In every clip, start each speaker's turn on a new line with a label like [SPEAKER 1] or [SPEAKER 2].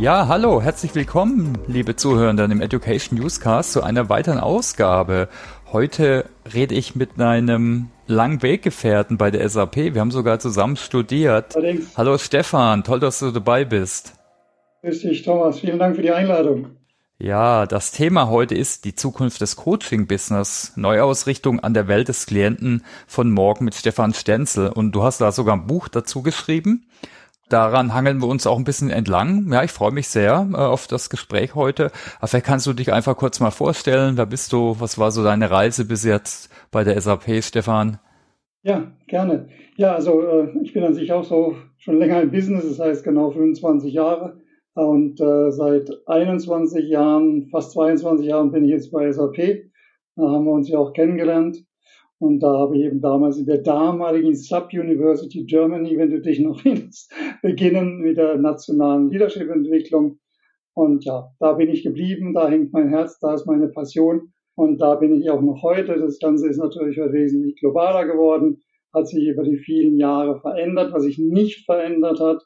[SPEAKER 1] Ja, hallo, herzlich willkommen, liebe Zuhörenden im Education Newscast zu einer weiteren Ausgabe. Heute rede ich mit einem langen Weggefährten bei der SAP. Wir haben sogar zusammen studiert. Allerdings. Hallo Stefan, toll, dass du dabei bist.
[SPEAKER 2] Grüß dich, Thomas. Vielen Dank für die Einladung.
[SPEAKER 1] Ja, das Thema heute ist die Zukunft des Coaching-Business, Neuausrichtung an der Welt des Klienten von morgen mit Stefan Stenzel. Und du hast da sogar ein Buch dazu geschrieben daran hangeln wir uns auch ein bisschen entlang. Ja, ich freue mich sehr äh, auf das Gespräch heute. Aber vielleicht kannst du dich einfach kurz mal vorstellen. Wer bist du? Was war so deine Reise bis jetzt bei der SAP, Stefan?
[SPEAKER 2] Ja, gerne. Ja, also äh, ich bin an sich auch so schon länger im Business, das heißt genau 25 Jahre. Und äh, seit 21 Jahren, fast 22 Jahren bin ich jetzt bei SAP. Da haben wir uns ja auch kennengelernt. Und da habe ich eben damals in der damaligen Sub-University Germany, wenn du dich noch erinnerst, beginnen mit der nationalen Leadership-Entwicklung. Und ja, da bin ich geblieben, da hängt mein Herz, da ist meine Passion. Und da bin ich auch noch heute. Das Ganze ist natürlich wesentlich globaler geworden, hat sich über die vielen Jahre verändert. Was sich nicht verändert hat,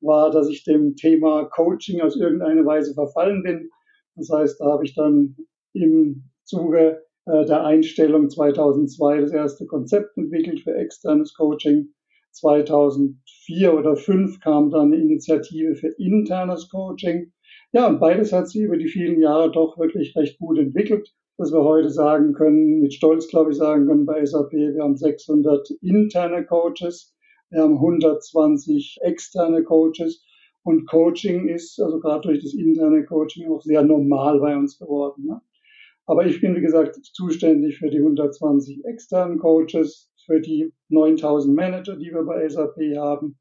[SPEAKER 2] war, dass ich dem Thema Coaching aus irgendeiner Weise verfallen bin. Das heißt, da habe ich dann im Zuge der Einstellung 2002 das erste Konzept entwickelt für externes Coaching. 2004 oder 2005 kam dann eine Initiative für internes Coaching. Ja, und beides hat sich über die vielen Jahre doch wirklich recht gut entwickelt, dass wir heute sagen können, mit Stolz glaube ich sagen können bei SAP, wir haben 600 interne Coaches, wir haben 120 externe Coaches und Coaching ist, also gerade durch das interne Coaching, auch sehr normal bei uns geworden. Ne? Aber ich bin, wie gesagt, zuständig für die 120 externen Coaches, für die 9000 Manager, die wir bei SAP haben.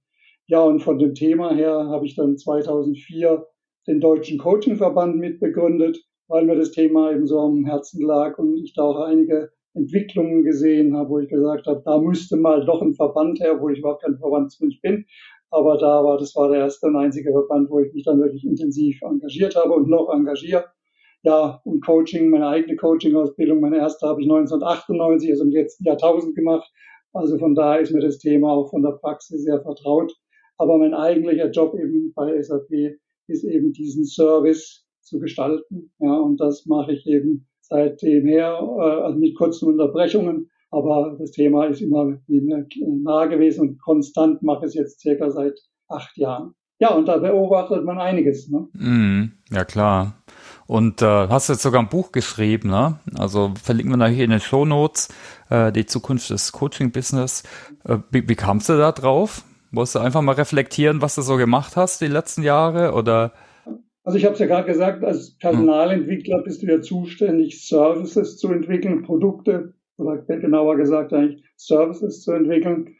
[SPEAKER 2] Ja, und von dem Thema her habe ich dann 2004 den Deutschen Coachingverband mitbegründet, weil mir das Thema eben so am Herzen lag und ich da auch einige Entwicklungen gesehen habe, wo ich gesagt habe, da müsste mal doch ein Verband her, wo ich überhaupt kein Verbandsmensch bin. Aber da war, das war der erste und einzige Verband, wo ich mich dann wirklich intensiv engagiert habe und noch engagiere ja, und Coaching, meine eigene Coaching-Ausbildung, meine erste habe ich 1998, also im letzten Jahrtausend gemacht. Also von daher ist mir das Thema auch von der Praxis sehr vertraut. Aber mein eigentlicher Job eben bei SAP ist eben diesen Service zu gestalten. Ja, und das mache ich eben seitdem her, äh, also mit kurzen Unterbrechungen. Aber das Thema ist immer nah gewesen und konstant mache ich es jetzt circa seit acht Jahren. Ja, und da beobachtet man einiges. Ne?
[SPEAKER 1] Mm, ja, klar. Und äh, hast jetzt sogar ein Buch geschrieben, ne? Also verlinken wir nachher in den Show Notes äh, die Zukunft des Coaching-Business. Äh, wie, wie kamst du da drauf? Wolltest du einfach mal reflektieren, was du so gemacht hast die letzten Jahre? Oder?
[SPEAKER 2] Also ich habe es ja gerade gesagt, als Personalentwickler bist du ja zuständig, Services zu entwickeln, Produkte oder genauer gesagt eigentlich Services zu entwickeln.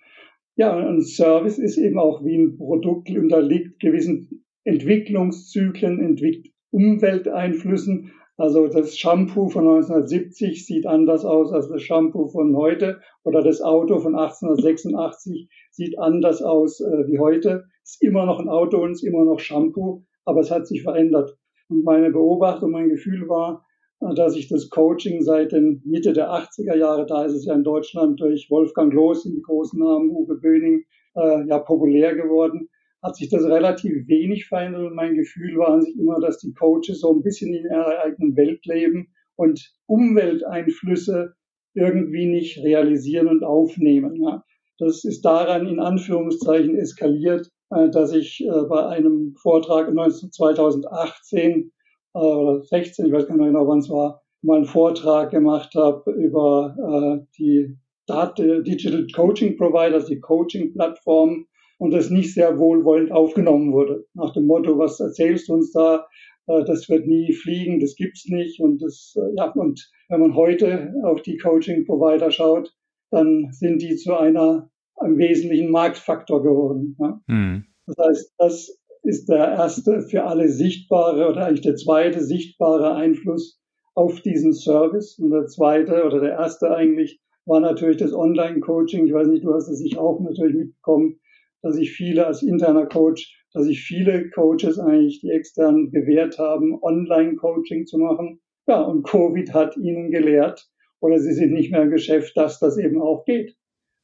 [SPEAKER 2] Ja, ein Service ist eben auch wie ein Produkt unterliegt gewissen Entwicklungszyklen, entwickelt Umwelteinflüssen. Also das Shampoo von 1970 sieht anders aus als das Shampoo von heute oder das Auto von 1886 sieht anders aus äh, wie heute. Ist immer noch ein Auto und ist immer noch Shampoo, aber es hat sich verändert. Und meine Beobachtung, mein Gefühl war, äh, dass ich das Coaching seit den Mitte der 80er Jahre, da ist es ja in Deutschland durch Wolfgang Loos in die großen Namen, Uwe Böning, äh, ja populär geworden, hat sich das relativ wenig verändert und mein Gefühl war an sich immer, dass die Coaches so ein bisschen in ihrer eigenen Welt leben und Umwelteinflüsse irgendwie nicht realisieren und aufnehmen. Ja. Das ist daran in Anführungszeichen eskaliert, äh, dass ich äh, bei einem Vortrag 2018 äh, oder 16, ich weiß gar nicht mehr genau wann es war, mal einen Vortrag gemacht habe über die Digital Coaching Providers, die Coaching-Plattformen und das nicht sehr wohlwollend aufgenommen wurde. Nach dem Motto, was erzählst du uns da? Äh, das wird nie fliegen, das gibt's nicht. Und das, äh, ja, und wenn man heute auf die Coaching-Provider schaut, dann sind die zu einer einem wesentlichen Marktfaktor geworden. Ja. Mhm. Das heißt, das ist der erste für alle sichtbare oder eigentlich der zweite sichtbare Einfluss auf diesen Service. Und der zweite oder der erste eigentlich war natürlich das Online-Coaching. Ich weiß nicht, du hast es sich auch natürlich mitbekommen, dass ich viele als interner Coach, dass ich viele Coaches eigentlich, die extern gewährt haben, Online-Coaching zu machen. Ja, und Covid hat ihnen gelehrt, oder sie sind nicht mehr im Geschäft, dass das eben auch geht.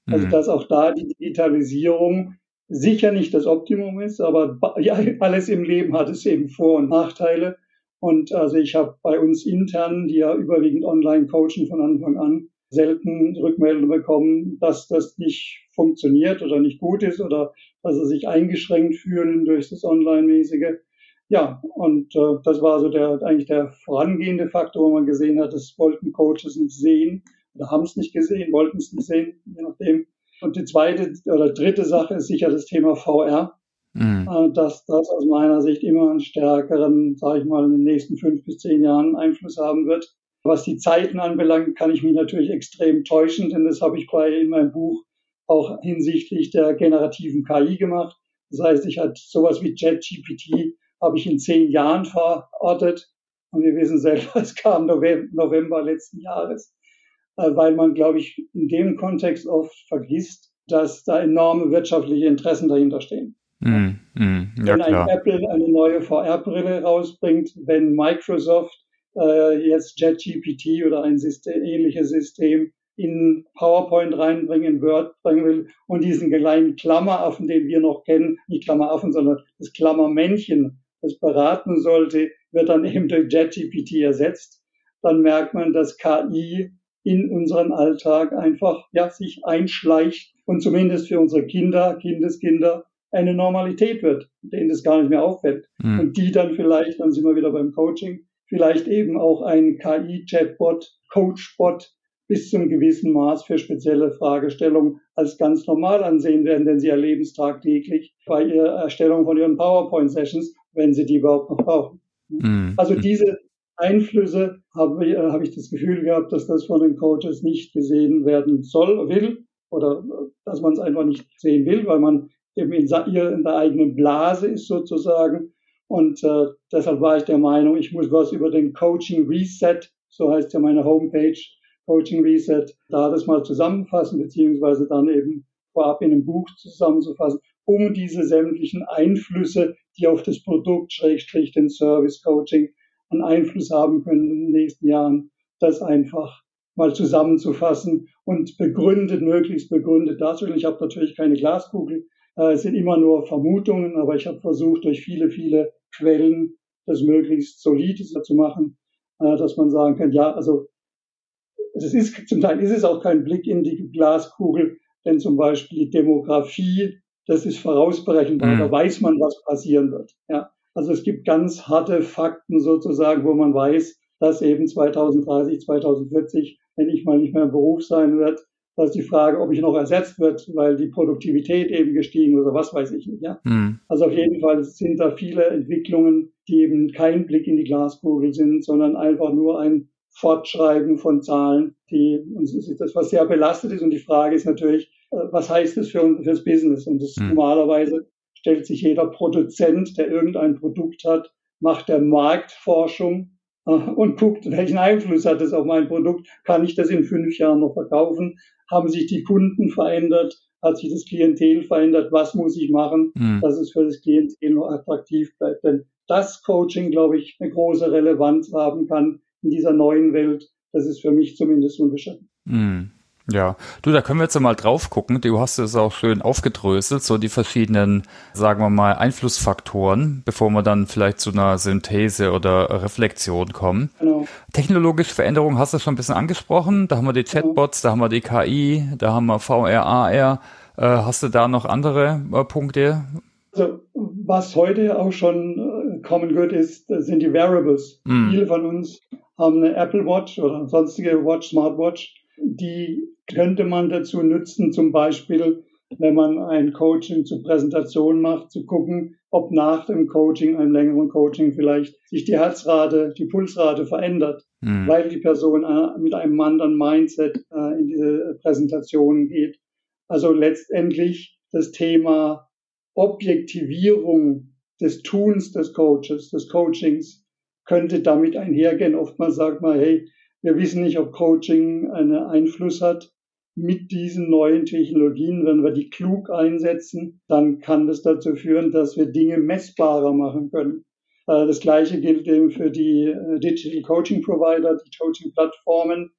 [SPEAKER 2] Also, mhm. dass auch da die Digitalisierung sicher nicht das Optimum ist, aber ja, alles im Leben hat es eben Vor- und Nachteile. Und also ich habe bei uns intern, die ja überwiegend online coachen von Anfang an, selten Rückmeldungen bekommen, dass das nicht funktioniert oder nicht gut ist oder dass sie sich eingeschränkt fühlen durch das Online-mäßige. Ja, und äh, das war so der eigentlich der vorangehende Faktor, wo man gesehen hat, das wollten Coaches nicht sehen oder haben es nicht gesehen, wollten es nicht sehen, je nachdem. Und die zweite oder dritte Sache ist sicher das Thema VR. Mhm. Äh, dass das aus meiner Sicht immer einen stärkeren, sage ich mal, in den nächsten fünf bis zehn Jahren Einfluss haben wird. Was die Zeiten anbelangt, kann ich mich natürlich extrem täuschen, denn das habe ich bei in meinem Buch auch hinsichtlich der generativen KI gemacht. Das heißt, ich hatte sowas wie JetGPT habe ich in zehn Jahren verortet. Und wir wissen selber, es kam November letzten Jahres, äh, weil man, glaube ich, in dem Kontext oft vergisst, dass da enorme wirtschaftliche Interessen dahinter stehen. Mm, mm, ja, wenn ein klar. Apple eine neue VR-Brille rausbringt, wenn Microsoft äh, jetzt JetGPT oder ein System, ähnliches System in PowerPoint reinbringen, in Word bringen will und diesen kleinen Klammeraffen, den wir noch kennen, nicht Klammeraffen, sondern das Klammermännchen, das beraten sollte, wird dann eben durch JetGPT ersetzt. Dann merkt man, dass KI in unseren Alltag einfach ja, sich einschleicht und zumindest für unsere Kinder, Kindeskinder eine Normalität wird, denen das gar nicht mehr auffällt. Mhm. Und die dann vielleicht, dann sind wir wieder beim Coaching, vielleicht eben auch ein KI-Chatbot, Coachbot bis zum gewissen Maß für spezielle Fragestellungen als ganz normal ansehen werden, denn sie erleben es tagtäglich bei ihrer Erstellung von ihren PowerPoint-Sessions, wenn sie die überhaupt noch brauchen. Mhm. Also diese Einflüsse habe ich, äh, habe ich das Gefühl gehabt, dass das von den Coaches nicht gesehen werden soll, will oder dass man es einfach nicht sehen will, weil man eben in, in der eigenen Blase ist sozusagen und äh, deshalb war ich der Meinung, ich muss was über den Coaching Reset, so heißt ja meine Homepage, Coaching Reset, da das mal zusammenfassen, beziehungsweise dann eben vorab in einem Buch zusammenzufassen, um diese sämtlichen Einflüsse, die auf das Produkt, Schrägstrich, den Service Coaching einen Einfluss haben können in den nächsten Jahren, das einfach mal zusammenzufassen und begründet, möglichst begründet darzustellen. Ich habe natürlich keine Glaskugel, äh, es sind immer nur Vermutungen, aber ich habe versucht, durch viele, viele Quellen das möglichst solide zu machen, äh, dass man sagen kann, ja, also es ist, zum Teil ist es auch kein Blick in die Glaskugel, denn zum Beispiel die Demografie, das ist vorausberechenbar, mhm. da weiß man, was passieren wird. Ja. Also es gibt ganz harte Fakten sozusagen, wo man weiß, dass eben 2030, 2040, wenn ich mal nicht mehr im Beruf sein wird, da ist die Frage, ob ich noch ersetzt wird, weil die Produktivität eben gestiegen ist oder was weiß ich nicht. Ja? Mhm. Also auf jeden Fall sind da viele Entwicklungen, die eben kein Blick in die Glaskugel sind, sondern einfach nur ein Fortschreiben von Zahlen, die uns das was sehr belastet ist. Und die Frage ist natürlich, äh, was heißt das für fürs Business? Und das mhm. normalerweise stellt sich jeder Produzent, der irgendein Produkt hat, macht der Marktforschung und guckt, welchen Einfluss hat das auf mein Produkt? Kann ich das in fünf Jahren noch verkaufen? Haben sich die Kunden verändert? Hat sich das Klientel verändert? Was muss ich machen, mhm. dass es für das Klientel noch attraktiv bleibt? Denn das Coaching, glaube ich, eine große Relevanz haben kann in dieser neuen Welt. Das ist für mich zumindest unbeschränkt.
[SPEAKER 1] Mhm. Ja, du, da können wir jetzt mal drauf gucken. Du hast es auch schön aufgedröselt, so die verschiedenen, sagen wir mal, Einflussfaktoren, bevor wir dann vielleicht zu einer Synthese oder Reflexion kommen. Genau. Technologische Veränderungen hast du schon ein bisschen angesprochen. Da haben wir die genau. Chatbots, da haben wir die KI, da haben wir VR, AR. Äh, hast du da noch andere äh, Punkte?
[SPEAKER 2] Also, was heute auch schon äh, kommen wird, ist, sind die Wearables. Mm. Viele von uns haben eine Apple Watch oder sonstige Watch, Smartwatch die könnte man dazu nutzen, zum Beispiel, wenn man ein Coaching zur Präsentation macht, zu gucken, ob nach dem Coaching, einem längeren Coaching vielleicht sich die Herzrate, die Pulsrate verändert, mhm. weil die Person äh, mit einem anderen Mindset äh, in diese Präsentation geht. Also letztendlich das Thema Objektivierung des Tuns des Coaches, des Coachings könnte damit einhergehen. Oftmals sagt man, hey, wir wissen nicht, ob Coaching einen Einfluss hat. Mit diesen neuen Technologien, wenn wir die klug einsetzen, dann kann das dazu führen, dass wir Dinge messbarer machen können. Äh, das Gleiche gilt eben für die äh, Digital Coaching Provider, die Coaching Plattformen.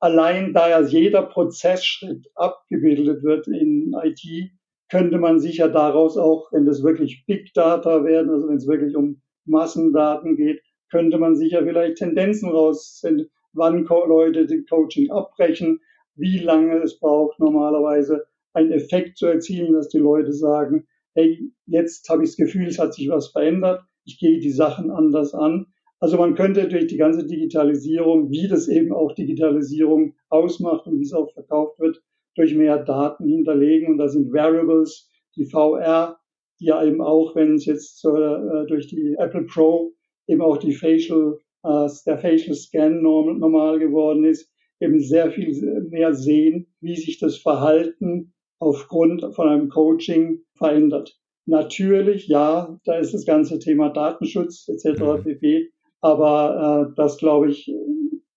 [SPEAKER 2] Allein da ja jeder Prozessschritt abgebildet wird in IT, könnte man sicher daraus auch, wenn das wirklich Big Data werden, also wenn es wirklich um Massendaten geht, könnte man sicher vielleicht Tendenzen rausfinden, wann Leute die Coaching abbrechen, wie lange es braucht normalerweise, einen Effekt zu erzielen, dass die Leute sagen, hey, jetzt habe ich das Gefühl, es hat sich was verändert, ich gehe die Sachen anders an. Also man könnte durch die ganze Digitalisierung, wie das eben auch Digitalisierung ausmacht und wie es auch verkauft wird, durch mehr Daten hinterlegen. Und da sind Variables, die VR, die ja eben auch, wenn es jetzt äh, durch die Apple Pro eben auch die Facial, äh, der Facial Scan norm, normal geworden ist, eben sehr viel mehr sehen, wie sich das Verhalten aufgrund von einem Coaching verändert. Natürlich, ja, da ist das ganze Thema Datenschutz etc. Mhm. pp. Aber äh, das glaube ich,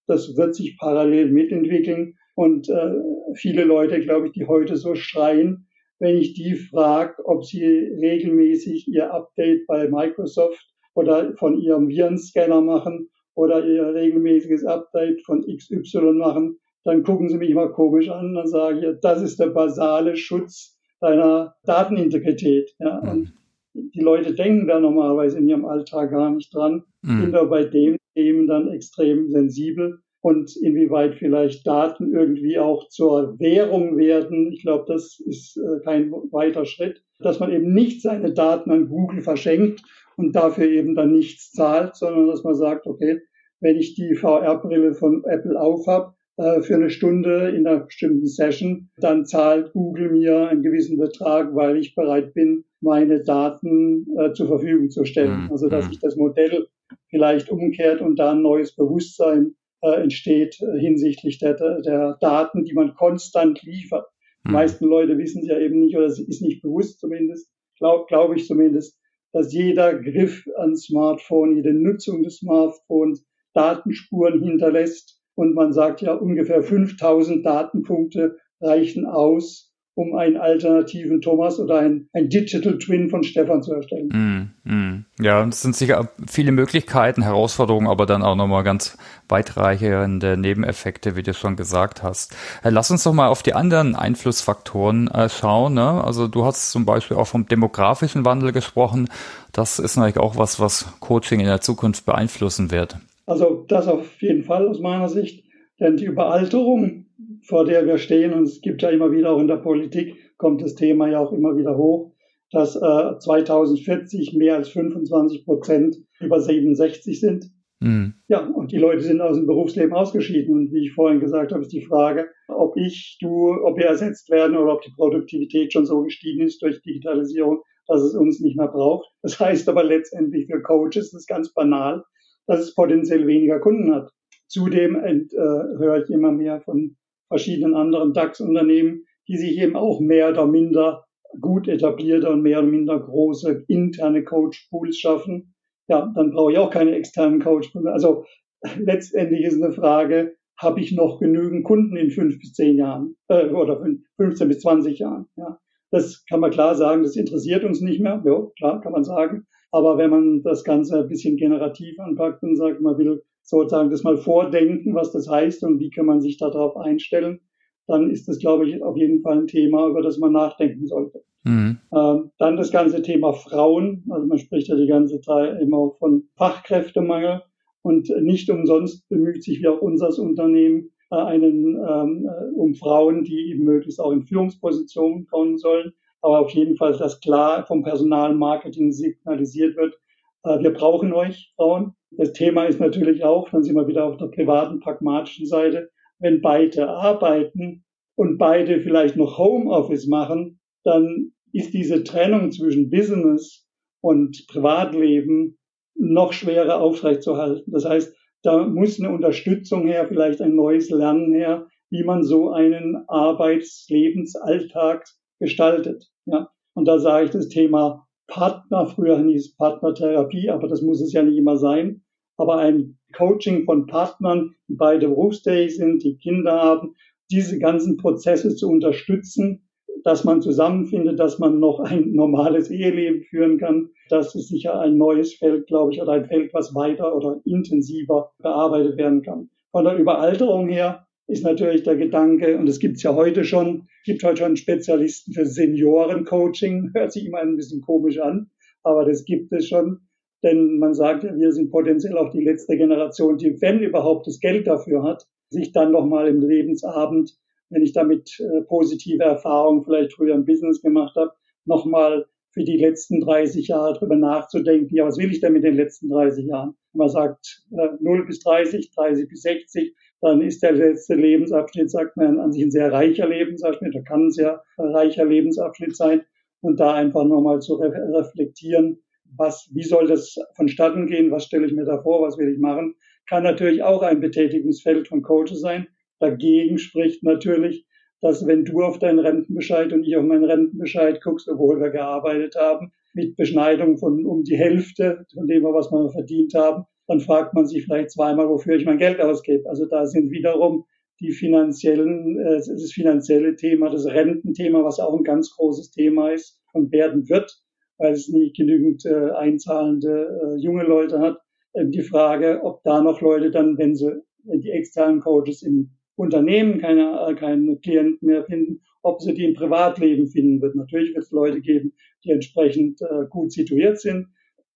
[SPEAKER 2] das wird sich parallel mitentwickeln. Und äh, viele Leute, glaube ich, die heute so schreien, wenn ich die frage, ob sie regelmäßig ihr Update bei Microsoft oder von ihrem Virenscanner machen oder ihr regelmäßiges Update von XY machen, dann gucken sie mich mal komisch an und sagen, ja, das ist der basale Schutz deiner Datenintegrität. Ja? Mhm. Und die Leute denken da normalerweise in ihrem Alltag gar nicht dran, mhm. sind aber bei dem Themen dann extrem sensibel und inwieweit vielleicht Daten irgendwie auch zur Währung werden. Ich glaube, das ist äh, kein weiter Schritt, dass man eben nicht seine Daten an Google verschenkt und dafür eben dann nichts zahlt, sondern dass man sagt, okay, wenn ich die VR-Brille von Apple aufhab äh, für eine Stunde in einer bestimmten Session, dann zahlt Google mir einen gewissen Betrag, weil ich bereit bin, meine Daten äh, zur Verfügung zu stellen. Mhm. Also dass sich das Modell vielleicht umkehrt und da ein neues Bewusstsein äh, entsteht äh, hinsichtlich der, der Daten, die man konstant liefert. Die hm. meisten Leute wissen es ja eben nicht oder es ist nicht bewusst zumindest, glaube glaub ich zumindest, dass jeder Griff ans Smartphone, jede Nutzung des Smartphones Datenspuren hinterlässt. Und man sagt ja, ungefähr 5000 Datenpunkte reichen aus, um einen alternativen Thomas oder ein, ein Digital Twin von Stefan zu erstellen. Mm,
[SPEAKER 1] mm. Ja, es sind sicher viele Möglichkeiten, Herausforderungen, aber dann auch nochmal ganz weitreichende Nebeneffekte, wie du schon gesagt hast. Äh, lass uns doch mal auf die anderen Einflussfaktoren äh, schauen. Ne? Also du hast zum Beispiel auch vom demografischen Wandel gesprochen. Das ist natürlich auch was, was Coaching in der Zukunft beeinflussen wird.
[SPEAKER 2] Also das auf jeden Fall aus meiner Sicht. Denn die Überalterung vor der wir stehen. Und es gibt ja immer wieder auch in der Politik, kommt das Thema ja auch immer wieder hoch, dass äh, 2040 mehr als 25 Prozent über 67 sind. Mhm. Ja, und die Leute sind aus dem Berufsleben ausgeschieden. Und wie ich vorhin gesagt habe, ist die Frage, ob ich, du, ob wir ersetzt werden oder ob die Produktivität schon so gestiegen ist durch Digitalisierung, dass es uns nicht mehr braucht. Das heißt aber letztendlich für Coaches, das ist ganz banal, dass es potenziell weniger Kunden hat. Zudem äh, höre ich immer mehr von verschiedenen anderen DAX-Unternehmen, die sich eben auch mehr oder minder gut etablierte und mehr oder minder große interne Coach-Pools schaffen. Ja, dann brauche ich auch keine externen Coach-Pools. Also letztendlich ist eine Frage, habe ich noch genügend Kunden in fünf bis zehn Jahren äh, oder 15 bis 20 Jahren? Ja, das kann man klar sagen, das interessiert uns nicht mehr. Ja, klar, kann man sagen. Aber wenn man das Ganze ein bisschen generativ anpackt und sagt, man will sozusagen das mal vordenken, was das heißt und wie kann man sich darauf einstellen, dann ist das, glaube ich, auf jeden Fall ein Thema, über das man nachdenken sollte. Mhm. Ähm, dann das ganze Thema Frauen. Also man spricht ja die ganze Zeit immer auch von Fachkräftemangel. Und nicht umsonst bemüht sich wie auch unser Unternehmen äh, einen, ähm, äh, um Frauen, die eben möglichst auch in Führungspositionen kommen sollen. Aber auf jeden Fall, dass klar vom Personalmarketing signalisiert wird, äh, wir brauchen euch, Frauen. Das Thema ist natürlich auch, dann sind wir wieder auf der privaten, pragmatischen Seite, wenn beide arbeiten und beide vielleicht noch Homeoffice machen, dann ist diese Trennung zwischen Business und Privatleben noch schwerer aufrechtzuerhalten. Das heißt, da muss eine Unterstützung her, vielleicht ein neues Lernen her, wie man so einen Arbeitslebensalltag gestaltet. Ja. Und da sage ich das Thema Partner, früher hieß Partnertherapie, aber das muss es ja nicht immer sein. Aber ein Coaching von Partnern, die beide berufstätig sind, die Kinder haben, diese ganzen Prozesse zu unterstützen, dass man zusammenfindet, dass man noch ein normales Eheleben führen kann. Das ist sicher ein neues Feld, glaube ich, oder ein Feld, was weiter oder intensiver bearbeitet werden kann. Von der Überalterung her ist natürlich der Gedanke, und es gibt es ja heute schon, gibt heute schon Spezialisten für Seniorencoaching, hört sich immer ein bisschen komisch an, aber das gibt es schon. Denn man sagt wir sind potenziell auch die letzte Generation, die, wenn überhaupt das Geld dafür hat, sich dann nochmal im Lebensabend, wenn ich damit äh, positive Erfahrungen vielleicht früher im Business gemacht habe, nochmal für die letzten 30 Jahre drüber nachzudenken, ja, was will ich denn mit den letzten 30 Jahren? Man sagt äh, 0 bis 30, 30 bis 60, dann ist der letzte Lebensabschnitt, sagt man, an sich ein sehr reicher Lebensabschnitt, da kann ein sehr reicher Lebensabschnitt sein. Und da einfach nochmal zu reflektieren, was, wie soll das vonstatten gehen, was stelle ich mir da vor, was will ich machen, kann natürlich auch ein Betätigungsfeld von Coaches sein. Dagegen spricht natürlich, dass wenn du auf deinen Rentenbescheid und ich auf meinen Rentenbescheid guckst, obwohl wir gearbeitet haben, mit Beschneidung von um die Hälfte von dem, was wir verdient haben, dann fragt man sich vielleicht zweimal, wofür ich mein Geld ausgebe. Also da sind wiederum die finanziellen, äh, das finanzielle Thema, das Rententhema, was auch ein ganz großes Thema ist und werden wird, weil es nie genügend äh, einzahlende äh, junge Leute hat. Äh, die Frage, ob da noch Leute dann, wenn sie wenn die externen Coaches im Unternehmen keine, äh, keine Klienten mehr finden, ob sie die im Privatleben finden wird. Natürlich wird es Leute geben, die entsprechend äh, gut situiert sind.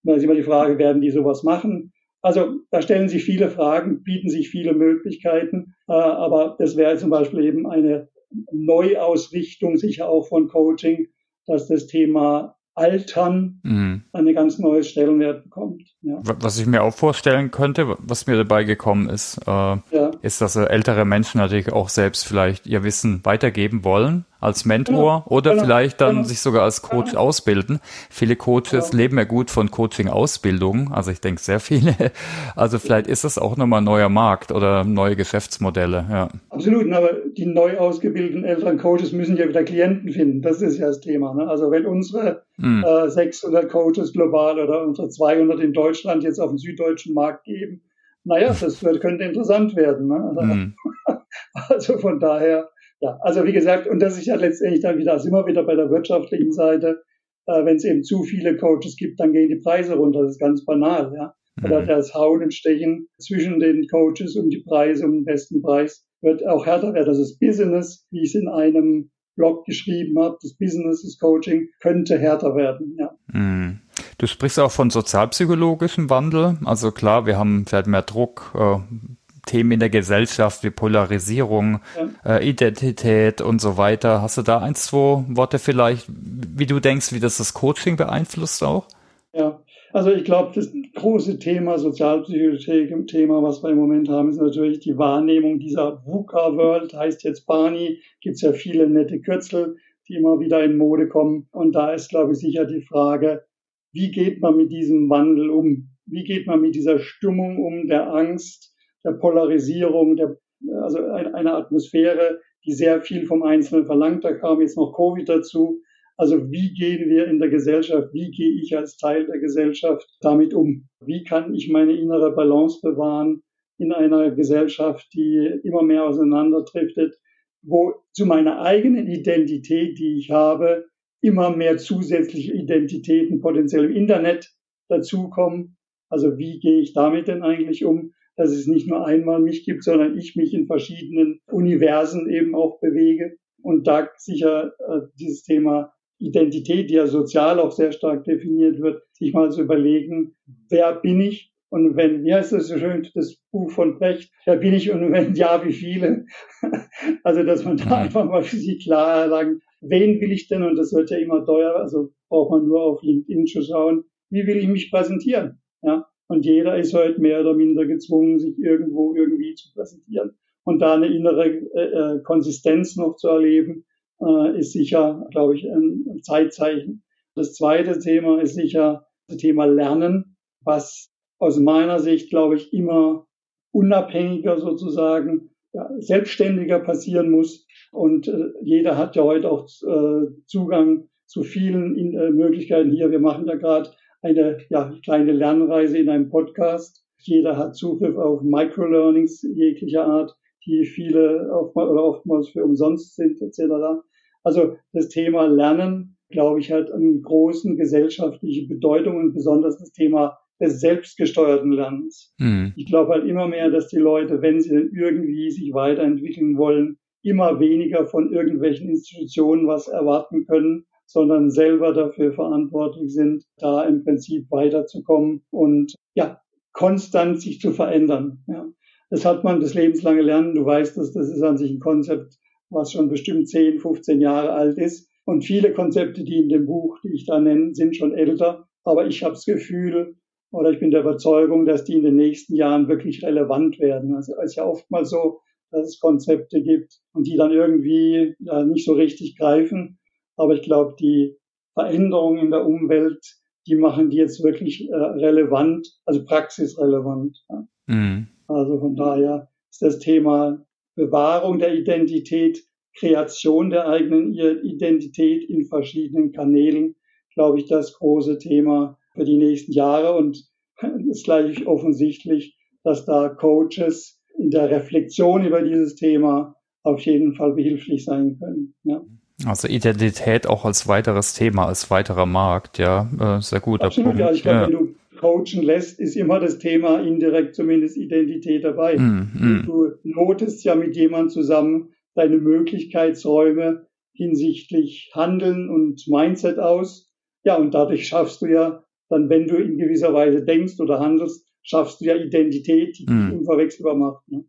[SPEAKER 2] Da ist immer die Frage, werden die sowas machen? Also da stellen sich viele Fragen, bieten sich viele Möglichkeiten, äh, aber das wäre zum Beispiel eben eine Neuausrichtung sicher auch von Coaching, dass das Thema Altern mhm. eine ganz neue Stellenwert bekommt.
[SPEAKER 1] Ja. Was ich mir auch vorstellen könnte, was mir dabei gekommen ist, äh, ja. ist, dass ältere Menschen natürlich auch selbst vielleicht ihr Wissen weitergeben wollen als Mentor genau. oder genau. vielleicht dann genau. sich sogar als Coach genau. ausbilden. Viele Coaches genau. leben ja gut von Coaching-Ausbildung, also ich denke sehr viele. Also vielleicht ist das auch nochmal ein neuer Markt oder neue Geschäftsmodelle. Ja.
[SPEAKER 2] Absolut, aber die neu ausgebildeten älteren Coaches müssen ja wieder Klienten finden. Das ist ja das Thema. Ne? Also wenn unsere hm. äh, 600 Coaches global oder unsere 200 in Deutschland jetzt auf den süddeutschen Markt geben, naja, das könnte interessant werden. Ne? Also, hm. also von daher ja, also wie gesagt, und das ist ja letztendlich dann wieder, sind wir wieder bei der wirtschaftlichen Seite. Äh, Wenn es eben zu viele Coaches gibt, dann gehen die Preise runter. Das ist ganz banal, ja. Oder mhm. das Hauen und Stechen zwischen den Coaches um die Preise, um den besten Preis, wird auch härter werden. Das ist Business, wie ich es in einem Blog geschrieben habe, das Business, das Coaching könnte härter werden, ja.
[SPEAKER 1] Mhm. Du sprichst auch von sozialpsychologischem Wandel. Also klar, wir haben vielleicht mehr Druck, äh, Themen in der Gesellschaft wie Polarisierung, ja. äh, Identität und so weiter. Hast du da ein, zwei Worte vielleicht, wie du denkst, wie das das Coaching beeinflusst auch?
[SPEAKER 2] Ja, also ich glaube, das große Thema, sozialpsychologische Thema, was wir im Moment haben, ist natürlich die Wahrnehmung dieser VUCA-World, heißt jetzt Barney, gibt es ja viele nette Kürzel, die immer wieder in Mode kommen. Und da ist, glaube ich, sicher die Frage, wie geht man mit diesem Wandel um? Wie geht man mit dieser Stimmung um, der Angst, der Polarisierung, der, also eine Atmosphäre, die sehr viel vom Einzelnen verlangt. Da kam jetzt noch Covid dazu. Also wie gehen wir in der Gesellschaft, wie gehe ich als Teil der Gesellschaft damit um? Wie kann ich meine innere Balance bewahren in einer Gesellschaft, die immer mehr auseinanderdriftet, wo zu meiner eigenen Identität, die ich habe, immer mehr zusätzliche Identitäten potenziell im Internet dazukommen. Also wie gehe ich damit denn eigentlich um? Dass es nicht nur einmal mich gibt, sondern ich mich in verschiedenen Universen eben auch bewege. Und da sicher äh, dieses Thema Identität, die ja sozial auch sehr stark definiert wird, sich mal zu überlegen, wer bin ich? Und wenn, wie heißt das so schön, das Buch von Brecht, wer bin ich und wenn ja, wie viele? also, dass man da einfach mal für sich klar sagen, wen will ich denn? Und das wird ja immer teuer, also braucht man nur auf LinkedIn zu schauen, wie will ich mich präsentieren? Ja, und jeder ist heute mehr oder minder gezwungen, sich irgendwo irgendwie zu präsentieren. Und da eine innere äh, äh, Konsistenz noch zu erleben, äh, ist sicher, glaube ich, ein Zeitzeichen. Das zweite Thema ist sicher das Thema Lernen, was aus meiner Sicht, glaube ich, immer unabhängiger sozusagen, ja, selbstständiger passieren muss. Und äh, jeder hat ja heute auch äh, Zugang zu vielen in, äh, Möglichkeiten hier. Wir machen ja gerade eine ja, kleine Lernreise in einem Podcast. Jeder hat Zugriff auf Microlearnings jeglicher Art, die viele oftmals, oder oftmals für umsonst sind, etc. Also das Thema Lernen, glaube ich, hat eine großen gesellschaftliche Bedeutung und besonders das Thema des selbstgesteuerten Lernens. Mhm. Ich glaube halt immer mehr, dass die Leute, wenn sie denn irgendwie sich weiterentwickeln wollen, immer weniger von irgendwelchen Institutionen was erwarten können, sondern selber dafür verantwortlich sind, da im Prinzip weiterzukommen und ja, konstant sich zu verändern. Ja. Das hat man das lebenslange Lernen. Du weißt das, das ist an sich ein Konzept, was schon bestimmt 10, 15 Jahre alt ist. Und viele Konzepte, die in dem Buch, die ich da nenne, sind schon älter. Aber ich habe das Gefühl oder ich bin der Überzeugung, dass die in den nächsten Jahren wirklich relevant werden. Also es ist ja oftmals so, dass es Konzepte gibt und die dann irgendwie ja, nicht so richtig greifen. Aber ich glaube, die Veränderungen in der Umwelt, die machen die jetzt wirklich äh, relevant, also praxisrelevant. Ja. Mhm. Also von daher ist das Thema Bewahrung der Identität, Kreation der eigenen Identität in verschiedenen Kanälen, glaube ich, das große Thema für die nächsten Jahre. Und es ist gleich offensichtlich, dass da Coaches in der Reflexion über dieses Thema auf jeden Fall behilflich sein können. Ja.
[SPEAKER 1] Also Identität auch als weiteres Thema, als weiterer Markt, ja, äh, sehr gut.
[SPEAKER 2] Absolut, ja, ich glaube, ja. wenn du coachen lässt, ist immer das Thema indirekt zumindest Identität dabei. Mm, mm. Du notest ja mit jemandem zusammen deine Möglichkeitsräume hinsichtlich Handeln und Mindset aus. Ja, und dadurch schaffst du ja dann, wenn du in gewisser Weise denkst oder handelst, schaffst du ja Identität, die mm. unverwechselbar macht. Ne?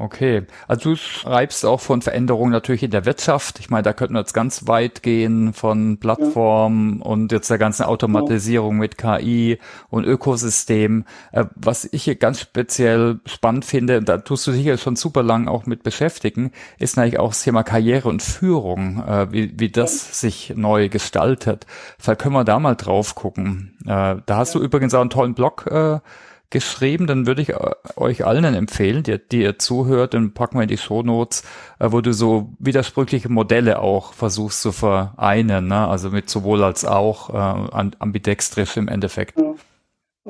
[SPEAKER 1] Okay, also du schreibst auch von Veränderungen natürlich in der Wirtschaft. Ich meine, da könnten wir jetzt ganz weit gehen von Plattformen ja. und jetzt der ganzen Automatisierung ja. mit KI und Ökosystem. Äh, was ich hier ganz speziell spannend finde, da tust du sicher schon super lang auch mit beschäftigen, ist natürlich auch das Thema Karriere und Führung, äh, wie, wie das ja. sich neu gestaltet. Vielleicht können wir da mal drauf gucken. Äh, da hast du übrigens auch einen tollen Blog geschrieben, dann würde ich äh, euch allen empfehlen, die, die ihr zuhört, dann packen wir in die Shownotes, äh, wo du so widersprüchliche Modelle auch versuchst zu vereinen, ne? also mit sowohl als auch äh, ambidextrisch im Endeffekt. Ja.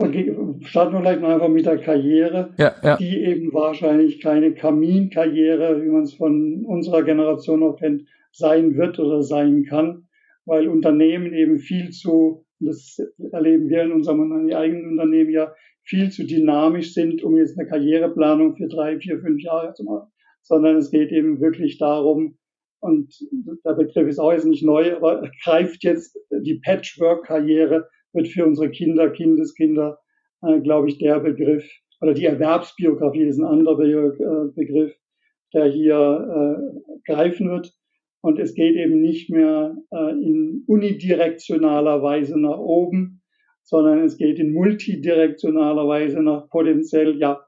[SPEAKER 2] Okay, starten wir vielleicht mal einfach mit der Karriere, ja, ja. die eben wahrscheinlich keine Kaminkarriere, wie man es von unserer Generation noch kennt, sein wird oder sein kann, weil Unternehmen eben viel zu, das erleben wir in unserem eigenen Unternehmen ja, viel zu dynamisch sind, um jetzt eine Karriereplanung für drei, vier, fünf Jahre zu machen, sondern es geht eben wirklich darum, und der Begriff ist auch jetzt nicht neu, aber greift jetzt die Patchwork-Karriere, wird für unsere Kinder, Kindeskinder, äh, glaube ich, der Begriff, oder die Erwerbsbiografie ist ein anderer äh, Begriff, der hier äh, greifen wird. Und es geht eben nicht mehr äh, in unidirektionaler Weise nach oben, sondern es geht in multidirektionaler Weise nach potenziell, ja,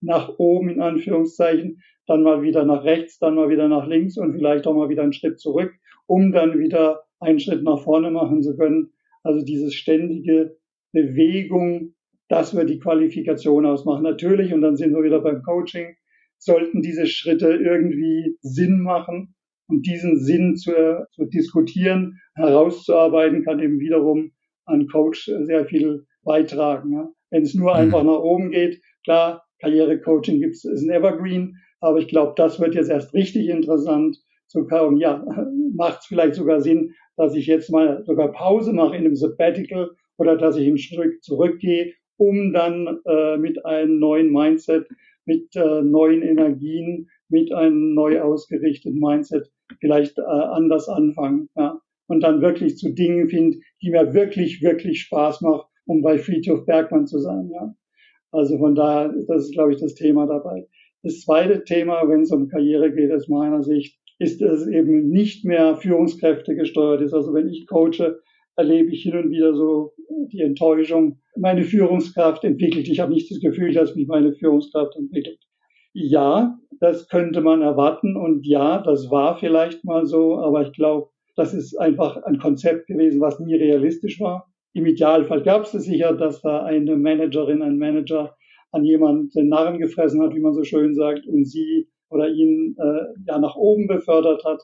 [SPEAKER 2] nach oben in Anführungszeichen, dann mal wieder nach rechts, dann mal wieder nach links und vielleicht auch mal wieder einen Schritt zurück, um dann wieder einen Schritt nach vorne machen zu können. Also diese ständige Bewegung, das wird die Qualifikation ausmachen. Natürlich, und dann sind wir wieder beim Coaching, sollten diese Schritte irgendwie Sinn machen. Und diesen Sinn zu, zu diskutieren, herauszuarbeiten, kann eben wiederum an Coach sehr viel beitragen. Ja. Wenn es nur mhm. einfach nach oben geht, klar, Karrierecoaching gibt's, ist ein Evergreen, aber ich glaube, das wird jetzt erst richtig interessant zu kaum, ja, macht es vielleicht sogar Sinn, dass ich jetzt mal sogar Pause mache in einem Sabbatical oder dass ich einen Schritt zurückgehe, um dann äh, mit einem neuen Mindset, mit äh, neuen Energien, mit einem neu ausgerichteten Mindset vielleicht äh, anders anfangen. Ja und dann wirklich zu Dingen finde, die mir wirklich, wirklich Spaß machen, um bei Friedhof Bergmann zu sein. Ja. Also von daher, das ist, glaube ich, das Thema dabei. Das zweite Thema, wenn es um Karriere geht, aus meiner Sicht, ist, dass es eben nicht mehr Führungskräfte gesteuert ist. Also wenn ich coache, erlebe ich hin und wieder so die Enttäuschung, meine Führungskraft entwickelt. Ich habe nicht das Gefühl, dass mich meine Führungskraft entwickelt. Ja, das könnte man erwarten und ja, das war vielleicht mal so, aber ich glaube, das ist einfach ein Konzept gewesen, was nie realistisch war. Im Idealfall gab es sicher, dass da eine Managerin, ein Manager an jemanden den Narren gefressen hat, wie man so schön sagt, und sie oder ihn äh, ja nach oben befördert hat.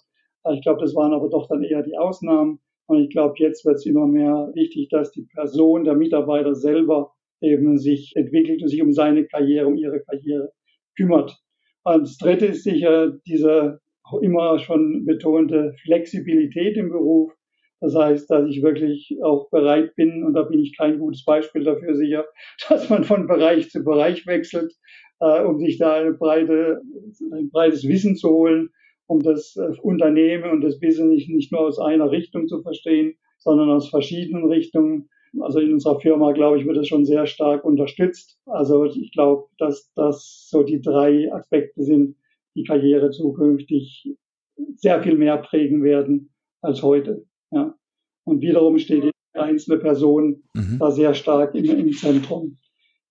[SPEAKER 2] Ich glaube, das waren aber doch dann eher die Ausnahmen. Und ich glaube, jetzt wird es immer mehr wichtig, dass die Person, der Mitarbeiter selber eben sich entwickelt und sich um seine Karriere, um ihre Karriere kümmert. Und das Dritte ist sicher dieser immer schon betonte Flexibilität im Beruf. Das heißt, dass ich wirklich auch bereit bin, und da bin ich kein gutes Beispiel dafür sicher, dass man von Bereich zu Bereich wechselt, äh, um sich da eine breite, ein breites Wissen zu holen, um das äh, Unternehmen und das Business nicht, nicht nur aus einer Richtung zu verstehen, sondern aus verschiedenen Richtungen. Also in unserer Firma, glaube ich, wird es schon sehr stark unterstützt. Also ich glaube, dass das so die drei Aspekte sind, die Karriere zukünftig sehr viel mehr prägen werden als heute. Ja. Und wiederum steht die einzelne Person mhm. da sehr stark im, im Zentrum.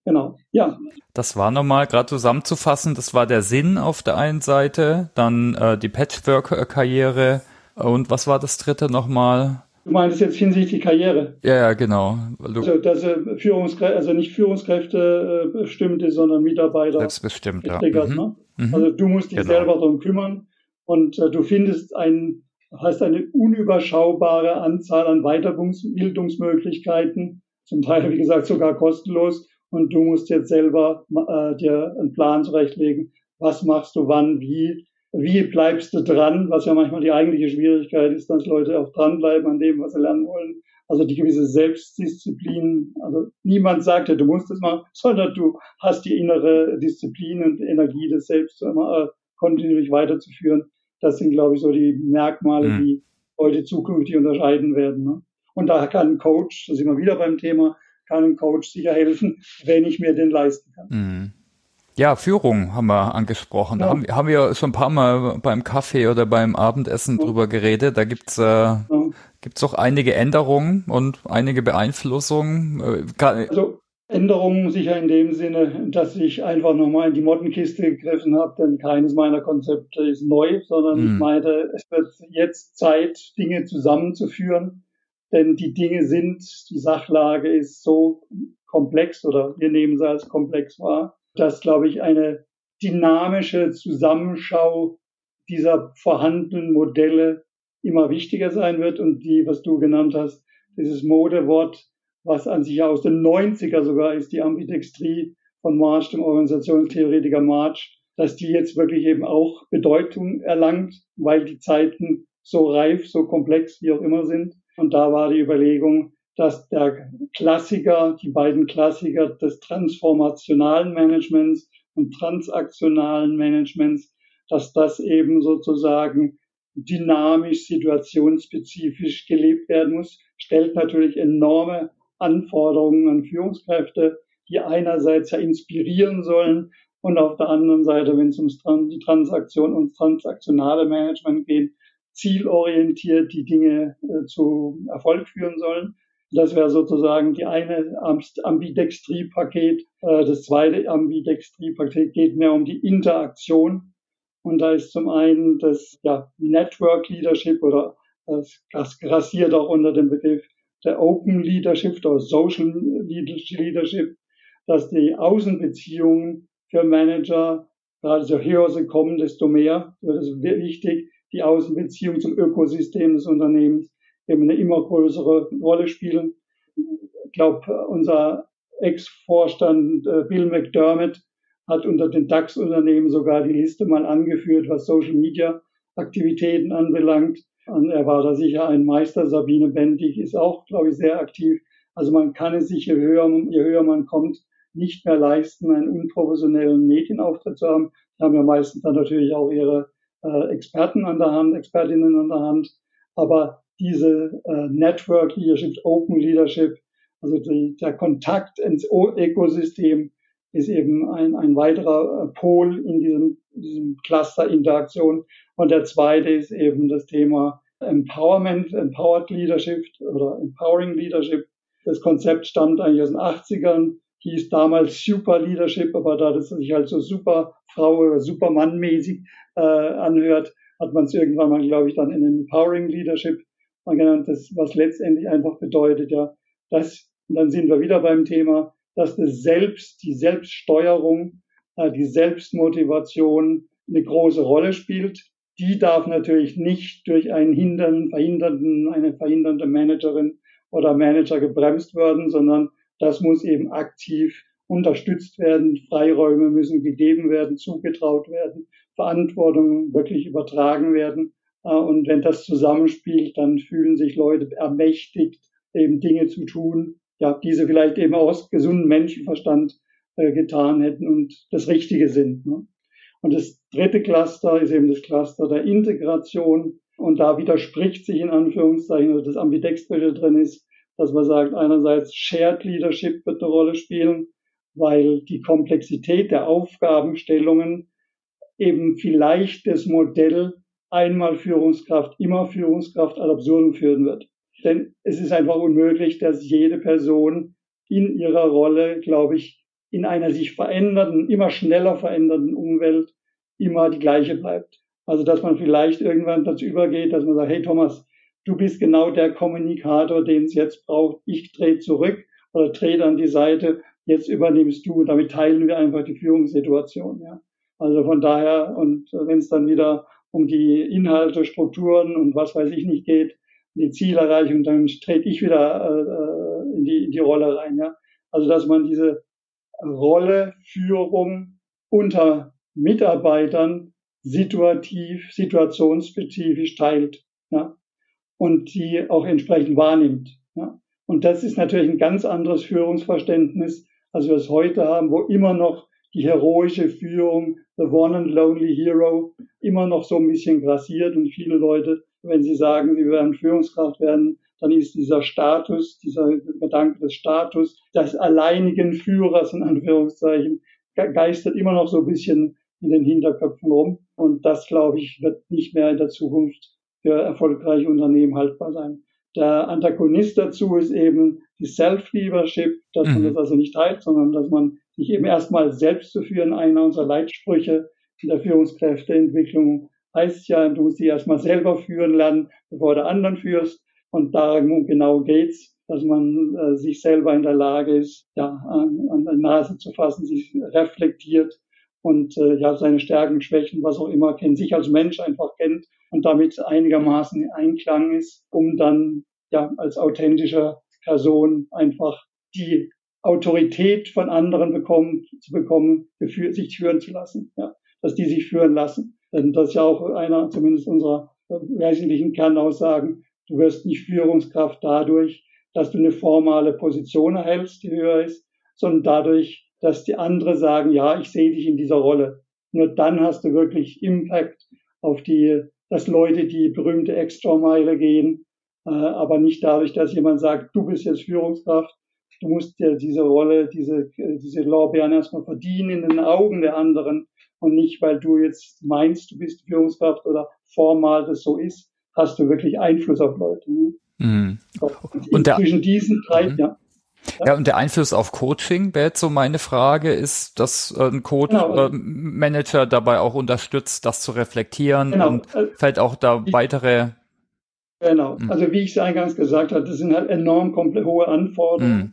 [SPEAKER 2] Genau, ja.
[SPEAKER 1] Das war nochmal gerade zusammenzufassen, das war der Sinn auf der einen Seite, dann äh, die Patchwork-Karriere und was war das dritte nochmal?
[SPEAKER 2] Du meinst jetzt hinsichtlich Karriere?
[SPEAKER 1] Ja, ja, genau.
[SPEAKER 2] Du also, dass äh, Führungskräfte, also nicht Führungskräfte äh, bestimmte, sondern Mitarbeiter.
[SPEAKER 1] Selbstbestimmt, ja.
[SPEAKER 2] Mhm. Ne? Mhm. Also du musst dich genau. selber darum kümmern und äh, du findest ein, hast eine unüberschaubare Anzahl an Weiterbildungsmöglichkeiten, zum Teil, wie gesagt, sogar kostenlos. Und du musst jetzt selber äh, dir einen Plan zurechtlegen, was machst du wann, wie wie bleibst du dran, was ja manchmal die eigentliche Schwierigkeit ist, dass Leute auch dranbleiben an dem, was sie lernen wollen. Also die gewisse Selbstdisziplin. Also niemand sagt ja, du musst es machen, sondern du hast die innere Disziplin und Energie, das selbst immer äh, kontinuierlich weiterzuführen. Das sind, glaube ich, so die Merkmale, mhm. die heute zukünftig unterscheiden werden. Ne? Und da kann ein Coach, da sind wir wieder beim Thema, kann ein Coach sicher helfen, wenn ich mir den leisten kann.
[SPEAKER 1] Mhm. Ja, Führung haben wir angesprochen. Ja. Da haben, haben wir schon ein paar Mal beim Kaffee oder beim Abendessen ja. drüber geredet. Da gibt's äh, ja. Gibt's auch einige Änderungen und einige Beeinflussungen.
[SPEAKER 2] Äh, also Änderungen sicher in dem Sinne, dass ich einfach nochmal in die Mottenkiste gegriffen habe, denn keines meiner Konzepte ist neu, sondern hm. ich meine, es wird jetzt Zeit, Dinge zusammenzuführen, denn die Dinge sind, die Sachlage ist so komplex oder wir nehmen sie als komplex wahr dass, glaube ich, eine dynamische Zusammenschau dieser vorhandenen Modelle immer wichtiger sein wird und die, was du genannt hast, dieses Modewort, was an sich aus den 90er sogar ist, die Ambidextrie von March, dem Organisationstheoretiker March, dass die jetzt wirklich eben auch Bedeutung erlangt, weil die Zeiten so reif, so komplex, wie auch immer sind. Und da war die Überlegung, dass der Klassiker, die beiden Klassiker des transformationalen Managements und transaktionalen Managements, dass das eben sozusagen dynamisch, situationsspezifisch gelebt werden muss, stellt natürlich enorme Anforderungen an Führungskräfte, die einerseits ja inspirieren sollen und auf der anderen Seite, wenn es um die Transaktion und transaktionale Management geht, zielorientiert die Dinge äh, zu Erfolg führen sollen. Das wäre sozusagen die eine Ambidextrie-Paket. Äh, das zweite Ambidextrie-Paket geht mehr um die Interaktion. Und da ist zum einen das ja, Network Leadership oder das, das grassiert auch unter dem Begriff der Open Leadership oder Social Leadership, dass die Außenbeziehungen für Manager, gerade so höher sie kommen, desto mehr wird es wichtig, die Außenbeziehung zum Ökosystem des Unternehmens eben eine immer größere Rolle spielen. Ich glaube, unser Ex-Vorstand äh, Bill McDermott hat unter den DAX-Unternehmen sogar die Liste mal angeführt, was Social-Media-Aktivitäten anbelangt. Und er war da sicher ein Meister. Sabine Bendig ist auch, glaube ich, sehr aktiv. Also man kann es sich, je höher, je höher man kommt, nicht mehr leisten, einen unprofessionellen Medienauftritt zu haben. Die haben ja meistens dann natürlich auch ihre äh, Experten an der Hand, Expertinnen an der Hand. Aber diese äh, Network Leadership, Open Leadership, also die, der Kontakt ins Ökosystem ist eben ein, ein weiterer äh, Pol in diesem, diesem Cluster Interaktion. Und der zweite ist eben das Thema Empowerment, Empowered Leadership oder Empowering Leadership. Das Konzept stammt eigentlich aus den 80ern, hieß damals Super Leadership, aber da das sich halt so super Frau oder Supermann mäßig äh, anhört, hat man es irgendwann mal, glaube ich, dann in Empowering Leadership genannt, das, was letztendlich einfach bedeutet, ja, dass, dann sind wir wieder beim Thema, dass das Selbst, die Selbststeuerung, äh, die Selbstmotivation eine große Rolle spielt. Die darf natürlich nicht durch einen hindernden, verhindernden, eine verhindernde Managerin oder Manager gebremst werden, sondern das muss eben aktiv unterstützt werden. Freiräume müssen gegeben werden, zugetraut werden, Verantwortung wirklich übertragen werden Äh, und wenn das zusammenspielt, dann fühlen sich Leute ermächtigt, eben Dinge zu tun, ja, diese vielleicht eben aus gesundem Menschenverstand äh, getan hätten und das Richtige sind. Ne? Und das dritte Cluster ist eben das Cluster der Integration. Und da widerspricht sich in Anführungszeichen, also das Ambidextrische drin ist, dass man sagt, einerseits Shared Leadership wird eine Rolle spielen, weil die Komplexität der Aufgabenstellungen eben vielleicht das Modell einmal Führungskraft, immer Führungskraft ad absurdum führen wird. Denn es ist einfach unmöglich, dass jede Person in ihrer Rolle, glaube ich, in einer sich verändernden, immer schneller verändernden Umwelt immer die gleiche bleibt. Also dass man vielleicht irgendwann dazu übergeht, dass man sagt, hey Thomas, du bist genau der Kommunikator, den es jetzt braucht. Ich drehe zurück oder drehe an die Seite, jetzt übernimmst du. Damit teilen wir einfach die Führungssituation. Ja. Also von daher, und wenn es dann wieder um die Inhalte, Strukturen und was weiß ich nicht geht, die Zielerreichung, dann trete ich wieder äh, in, die, in die Rolle rein. Ja. Also dass man diese Rolle, Führung unter Mitarbeitern situativ, situationsspezifisch teilt. Ja und die auch entsprechend wahrnimmt. Ja. Und das ist natürlich ein ganz anderes Führungsverständnis, als wir es heute haben, wo immer noch die heroische Führung, the one and lonely hero, immer noch so ein bisschen grassiert und viele Leute, wenn sie sagen, sie werden Führungskraft werden, dann ist dieser Status, dieser Gedanke des Status, des alleinigen Führers in Anführungszeichen, geistert immer noch so ein bisschen in den Hinterköpfen rum. Und das, glaube ich, wird nicht mehr in der Zukunft für erfolgreiche Unternehmen haltbar sein. Der Antagonist dazu ist eben die Self-Leadership, dass man mhm. das also nicht teilt, sondern dass man sich eben erstmal selbst zu führen. Einer unserer Leitsprüche in der Führungskräfteentwicklung heißt ja, du musst dich erstmal selber führen lernen, bevor du anderen führst. Und darum genau geht's, dass man äh, sich selber in der Lage ist, ja, an, an der Nase zu fassen, sich reflektiert und äh, ja seine Stärken, Schwächen, was auch immer kennt, sich als Mensch einfach kennt und damit einigermaßen in Einklang ist, um dann ja als authentischer Person einfach die Autorität von anderen bekommen, zu bekommen, sich führen zu lassen, ja, dass die sich führen lassen. Das ist ja auch einer zumindest unserer äh, wesentlichen Kernaussagen. Du wirst nicht Führungskraft dadurch, dass du eine formale Position erhältst, die höher ist, sondern dadurch, dass die andere sagen, ja, ich sehe dich in dieser Rolle. Nur dann hast du wirklich Impact auf die, dass Leute die berühmte Extra-Meile gehen, äh, aber nicht dadurch, dass jemand sagt, du bist jetzt Führungskraft, du musst dir diese Rolle, diese, diese Lorbeeren erstmal verdienen in den Augen der anderen und nicht, weil du jetzt meinst, du bist Führungskraft oder formal das so ist, hast du wirklich Einfluss auf Leute. Ne? Mhm. Und, und der, zwischen diesen drei, mhm. ja.
[SPEAKER 1] Ja, und der Einfluss auf Coaching wäre jetzt so meine Frage, ist, dass ein Coach-Manager genau. äh, dabei auch unterstützt, das zu reflektieren genau. und also, fällt auch da weitere.
[SPEAKER 2] Genau, mh. also wie ich es eingangs gesagt habe, das sind halt enorm hohe Anforderungen, mh.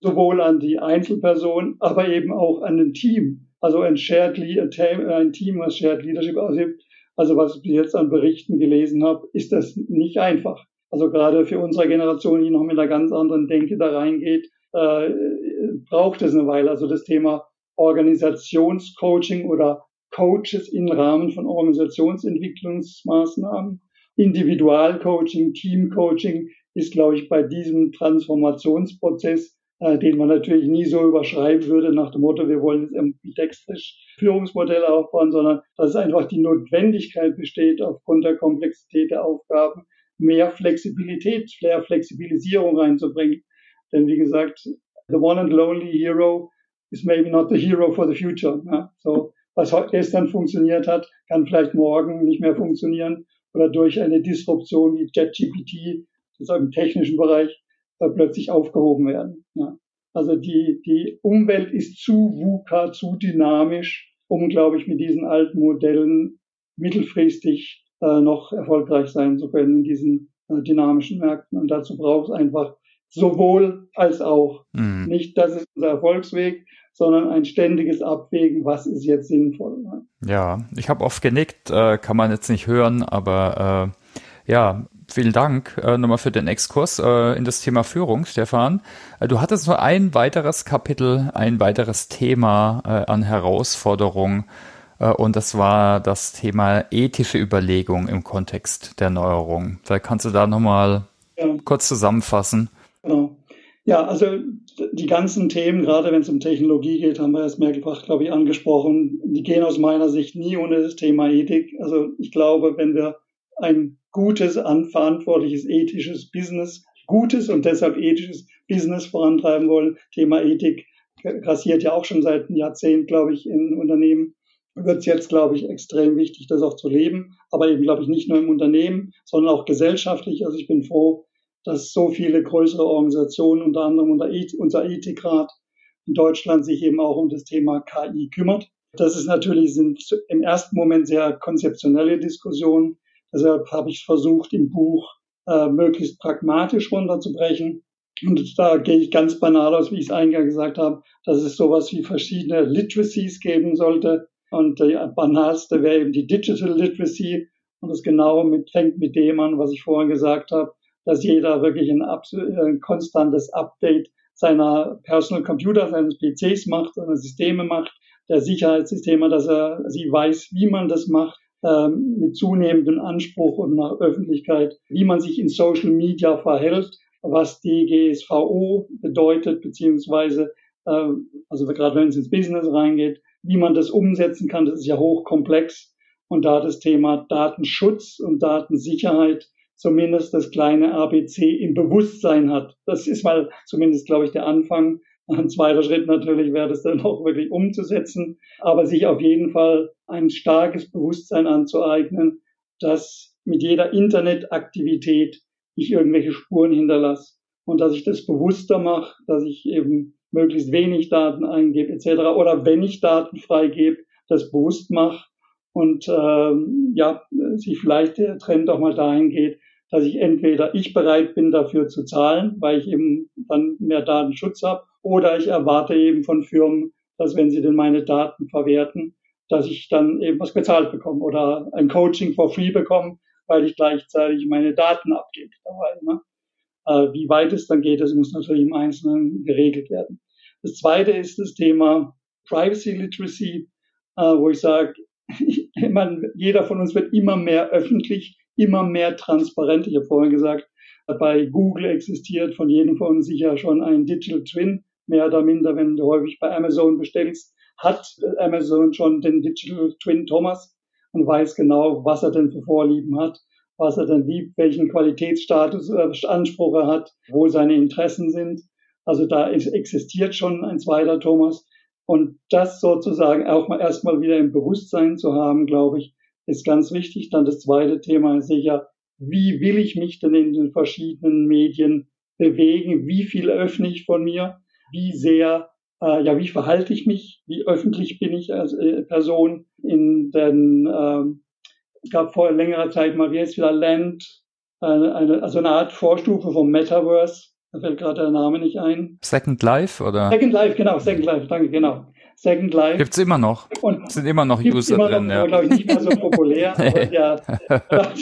[SPEAKER 2] sowohl an die Einzelperson, aber eben auch an ein Team. Also ein Shared ein Team, was Shared Leadership ausübt. Also was ich jetzt an Berichten gelesen habe, ist das nicht einfach. Also gerade für unsere Generation, die noch mit einer ganz anderen Denke da reingeht, äh, braucht es eine Weile. Also das Thema Organisationscoaching oder Coaches im Rahmen von Organisationsentwicklungsmaßnahmen, Individualcoaching, Teamcoaching ist, glaube ich, bei diesem Transformationsprozess, äh, den man natürlich nie so überschreiben würde nach dem Motto, wir wollen jetzt ambidextrisch Führungsmodelle aufbauen, sondern dass einfach die Notwendigkeit besteht, aufgrund der Komplexität der Aufgaben, mehr Flexibilität, mehr Flexibilisierung reinzubringen. Denn wie gesagt, the one and lonely hero is maybe not the hero for the future. Ja? So, was gestern funktioniert hat, kann vielleicht morgen nicht mehr funktionieren oder durch eine Disruption wie JetGPT, sozusagen im technischen Bereich, äh, plötzlich aufgehoben werden. Ja? Also die, die Umwelt ist zu VUCA, zu dynamisch, um, glaube ich, mit diesen alten Modellen mittelfristig äh, noch erfolgreich sein zu können in diesen äh, dynamischen Märkten. Und dazu braucht es einfach sowohl als auch. Mhm. Nicht, das ist unser Erfolgsweg, sondern ein ständiges Abwägen, was ist jetzt sinnvoll.
[SPEAKER 1] Ja, ich habe oft genickt, äh, kann man jetzt nicht hören, aber äh, ja, vielen Dank äh, nochmal für den Exkurs äh, in das Thema Führung, Stefan. Äh, du hattest nur ein weiteres Kapitel, ein weiteres Thema äh, an Herausforderung Äh, und das war das Thema ethische Überlegung im Kontext der Neuerung. Vielleicht kannst du da nochmal ja. kurz zusammenfassen.
[SPEAKER 2] Genau. Ja, also die ganzen Themen, gerade wenn es um Technologie geht, haben wir erst mehrfach, glaube ich, angesprochen. Die gehen aus meiner Sicht nie ohne das Thema Ethik. Also ich glaube, wenn wir ein gutes, verantwortliches, ethisches Business, gutes und deshalb ethisches Business vorantreiben wollen, Thema Ethik grassiert ja auch schon seit einem Jahrzehnt, glaube ich, in Unternehmen, wird es jetzt, glaube ich, extrem wichtig, das auch zu leben. Aber eben, glaube ich, nicht nur im Unternehmen, sondern auch gesellschaftlich. Also ich bin froh, dass so viele größere Organisationen, unter anderem unser Ethikrat in Deutschland, sich eben auch um das Thema KI kümmert. Das ist natürlich sind im ersten Moment sehr konzeptionelle Diskussionen. Deshalb habe ich versucht, im Buch äh, möglichst pragmatisch runterzubrechen. Und da gehe ich ganz banal aus, wie ich es eingangs gesagt habe, dass es sowas wie verschiedene Literacies geben sollte. Und der banalste wäre eben die Digital Literacy. Und das genau mit, fängt mit dem an, was ich vorhin gesagt habe, dass jeder wirklich ein, ein konstantes Update seiner Personal Computer, seines PCs macht, seiner Systeme macht, der Sicherheitssysteme, dass er sie weiß, wie man das macht, mit zunehmendem Anspruch und nach Öffentlichkeit, wie man sich in Social Media verhält, was die GSVO bedeutet, beziehungsweise, äh, also gerade wenn es ins Business reingeht, wie man das umsetzen kann, das ist ja hochkomplex. Und da das Thema Datenschutz und Datensicherheit zumindest das kleine ABC im Bewusstsein hat. Das ist mal zumindest, glaube ich, der Anfang. Ein zweiter Schritt natürlich wäre das dann auch wirklich umzusetzen, aber sich auf jeden Fall ein starkes Bewusstsein anzueignen, dass mit jeder Internetaktivität ich irgendwelche Spuren hinterlasse und dass ich das bewusster mache, dass ich eben möglichst wenig Daten eingebe etc. Oder wenn ich Daten freigebe, das bewusst mache und ähm, ja, sich vielleicht der Trend auch mal dahin geht, dass ich entweder ich bereit bin, dafür zu zahlen, weil ich eben dann mehr Datenschutz habe, oder ich erwarte eben von Firmen, dass wenn sie denn meine Daten verwerten, dass ich dann eben was bezahlt bekomme oder ein Coaching for free bekomme, weil ich gleichzeitig meine Daten abgebe dabei. Ne? Äh, wie weit es dann geht, das muss natürlich im Einzelnen geregelt werden. Das zweite ist das Thema Privacy Literacy, äh, wo ich sage, jeder von uns wird immer mehr öffentlich immer mehr transparent. Ich habe vorhin gesagt, bei Google existiert von jedem von uns sicher schon ein Digital Twin, mehr oder minder, wenn du häufig bei Amazon bestellst, hat Amazon schon den Digital Twin Thomas und weiß genau, was er denn für Vorlieben hat, was er denn liebt, welchen Qualitätsstatus, äh, Anspruch er hat, wo seine Interessen sind. Also da existiert schon ein zweiter Thomas. Und das sozusagen auch mal erstmal wieder im Bewusstsein zu haben, glaube ich, ist ganz wichtig. Dann das zweite Thema ist sicher, wie will ich mich denn in den verschiedenen Medien bewegen? Wie viel öffne ich von mir? Wie sehr, äh, ja, wie verhalte ich mich? Wie öffentlich bin ich als äh, Person? In den, äh, es gab vor längerer Zeit mal, wie heißt wieder Land, äh, eine, also eine Art Vorstufe vom Metaverse. Da fällt gerade der Name nicht ein.
[SPEAKER 1] Second Life, oder?
[SPEAKER 2] Second Life, genau, Second Life, danke, genau. Second Life.
[SPEAKER 1] Gibt's immer noch. Und sind immer noch User immer drin, noch,
[SPEAKER 2] ja. glaube ich, nicht mehr so populär. aber ja,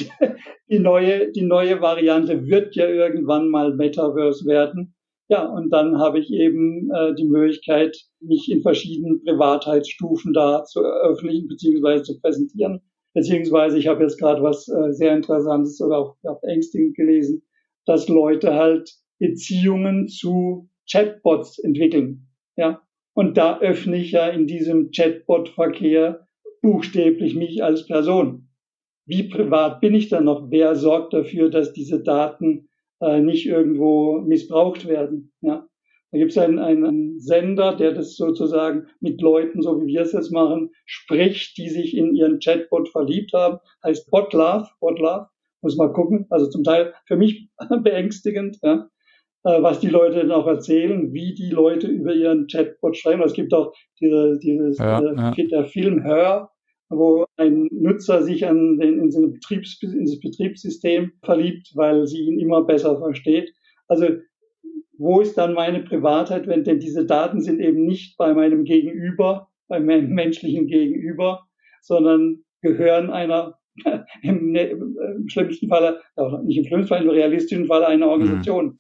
[SPEAKER 2] die neue, die neue Variante wird ja irgendwann mal Metaverse werden. Ja, und dann habe ich eben äh, die Möglichkeit, mich in verschiedenen Privatheitsstufen da zu öffentlichen bzw. zu präsentieren. Beziehungsweise ich habe jetzt gerade was äh, sehr Interessantes oder auch, auch ängstigend gelesen, dass Leute halt Beziehungen zu Chatbots entwickeln. Ja, und da öffne ich ja in diesem Chatbot-Verkehr buchstäblich mich als Person. Wie privat bin ich dann noch? Wer sorgt dafür, dass diese Daten äh, nicht irgendwo missbraucht werden? Ja. Da gibt es einen, einen Sender, der das sozusagen mit Leuten, so wie wir es jetzt machen, spricht, die sich in ihren Chatbot verliebt haben. Heißt Botlove, Botlove. Muss mal gucken. Also zum Teil für mich beängstigend. Ja. Äh, was die Leute dann auch erzählen, wie die Leute über ihren Chatbot schreiben. Es gibt auch diese, dieses ja, äh, ja. der Film Hör, wo ein Nutzer sich an den, in, seine Betriebs, in das Betriebssystem verliebt, weil sie ihn immer besser versteht. Also wo ist dann meine Privatheit, wenn denn diese Daten sind eben nicht bei meinem Gegenüber, bei meinem menschlichen Gegenüber, sondern gehören einer im, ne, im schlimmsten Fall, nicht im schlimmsten Fall, im realistischen Fall einer Organisation. Mhm.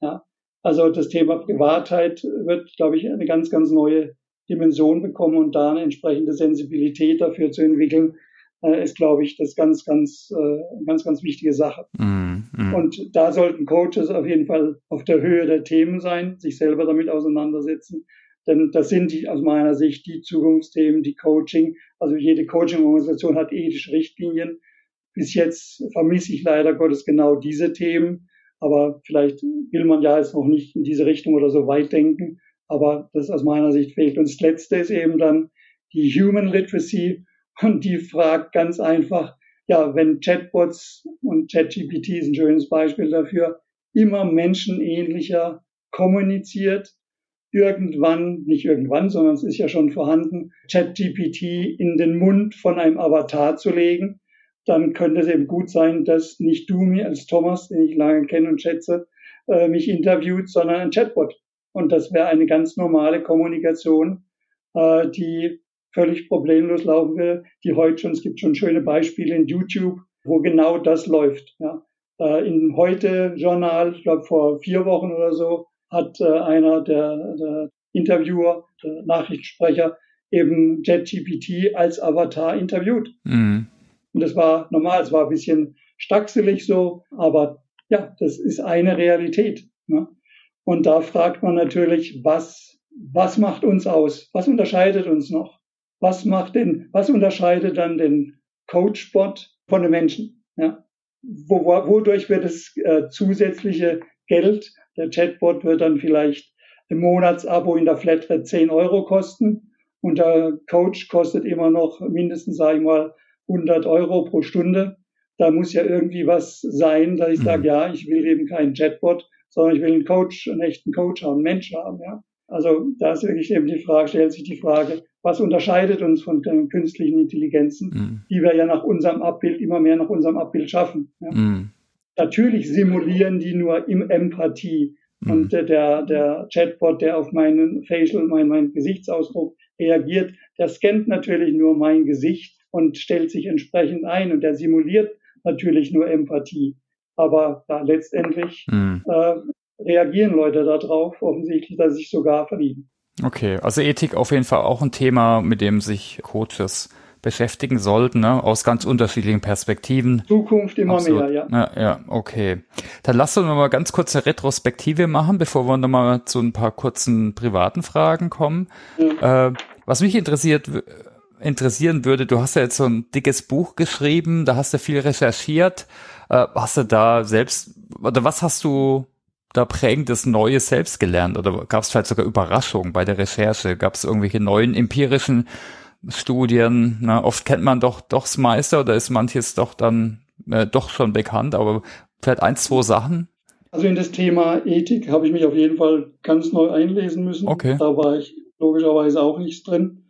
[SPEAKER 2] Ja? Also das Thema Privatheit wird, glaube ich, eine ganz, ganz neue Dimension bekommen und da eine entsprechende Sensibilität dafür zu entwickeln, äh, ist, glaube ich, das ganz, ganz, äh, ganz, ganz wichtige Sache. Mm, mm. Und da sollten Coaches auf jeden Fall auf der Höhe der Themen sein, sich selber damit auseinandersetzen. Denn das sind die, aus meiner Sicht die Zukunftsthemen, die Coaching. Also jede Coaching-Organisation hat ethische Richtlinien. Bis jetzt vermisse ich leider Gottes genau diese Themen. Aber vielleicht will man ja jetzt noch nicht in diese Richtung oder so weit denken. Aber das aus meiner Sicht fehlt. Und das Letzte ist eben dann die Human Literacy. Und die fragt ganz einfach, ja, wenn Chatbots und ChatGPT ist ein schönes Beispiel dafür, immer menschenähnlicher kommuniziert, irgendwann, nicht irgendwann, sondern es ist ja schon vorhanden, ChatGPT in den Mund von einem Avatar zu legen, dann könnte es eben gut sein, dass nicht du mir als Thomas, den ich lange kenne und schätze, äh, mich interviewt, sondern ein Chatbot. Und das wäre eine ganz normale Kommunikation, äh, die völlig problemlos laufen will, die heute schon, es gibt schon schöne Beispiele in YouTube, wo genau das läuft. Ja. Äh, in Heute-Journal, ich glaube vor vier Wochen oder so, hat äh, einer der, der Interviewer, der Nachrichtensprecher, eben JetGPT als Avatar interviewt. Mhm. Und das war normal, es war ein bisschen stackselig so, aber ja, das ist eine Realität. Ne? Und da fragt man natürlich, was, was macht uns aus? Was unterscheidet uns noch? Was macht denn, was unterscheidet dann den Coachbot von den Menschen? Ja? Wo, wodurch wird das äh, zusätzliche Geld der Chatbot wird dann vielleicht im Monatsabo in der Flatrate 10 Euro kosten und der Coach kostet immer noch mindestens, sage ich mal, 100 Euro pro Stunde. Da muss ja irgendwie was sein, dass ich mhm. sage, ja, ich will eben keinen Chatbot, sondern ich will einen Coach, einen echten Coach haben, einen Mensch haben, ja. Also da ist wirklich eben die Frage, stellt sich die Frage, was unterscheidet uns von den künstlichen Intelligenzen, mhm. die wir ja nach unserem Abbild immer mehr nach unserem Abbild schaffen. Ja? Mhm. Natürlich simulieren die nur im Empathie. Mhm. Und der, der Chatbot, der auf meinen Facial, meinen, meinen Gesichtsausdruck reagiert, der scannt natürlich nur mein Gesicht und stellt sich entsprechend ein. Und der simuliert natürlich nur Empathie. Aber ja, letztendlich mhm. äh, reagieren Leute darauf, offensichtlich, dass sie sich sogar verlieben.
[SPEAKER 1] Okay, also Ethik auf jeden Fall auch ein Thema, mit dem sich Coaches beschäftigen sollten, ne? aus ganz unterschiedlichen Perspektiven.
[SPEAKER 2] Zukunft immer Absolut. mehr,
[SPEAKER 1] ja. ja. Ja, okay. Dann lass uns mal ganz kurze Retrospektive machen, bevor wir nochmal zu ein paar kurzen privaten Fragen kommen. Ja. Äh, was mich interessiert, interessieren würde, du hast ja jetzt so ein dickes Buch geschrieben, da hast du viel recherchiert. Äh, hast du da selbst, oder was hast du da prägendes Neues selbst gelernt? Oder gab es vielleicht sogar Überraschungen bei der Recherche? Gab es irgendwelche neuen empirischen Studien. Ne? Oft kennt man doch das Meister oder ist manches doch dann äh, doch schon bekannt, aber vielleicht ein, zwei Sachen.
[SPEAKER 2] Also in das Thema Ethik habe ich mich auf jeden Fall ganz neu einlesen müssen. Okay. Da war ich logischerweise auch nicht drin.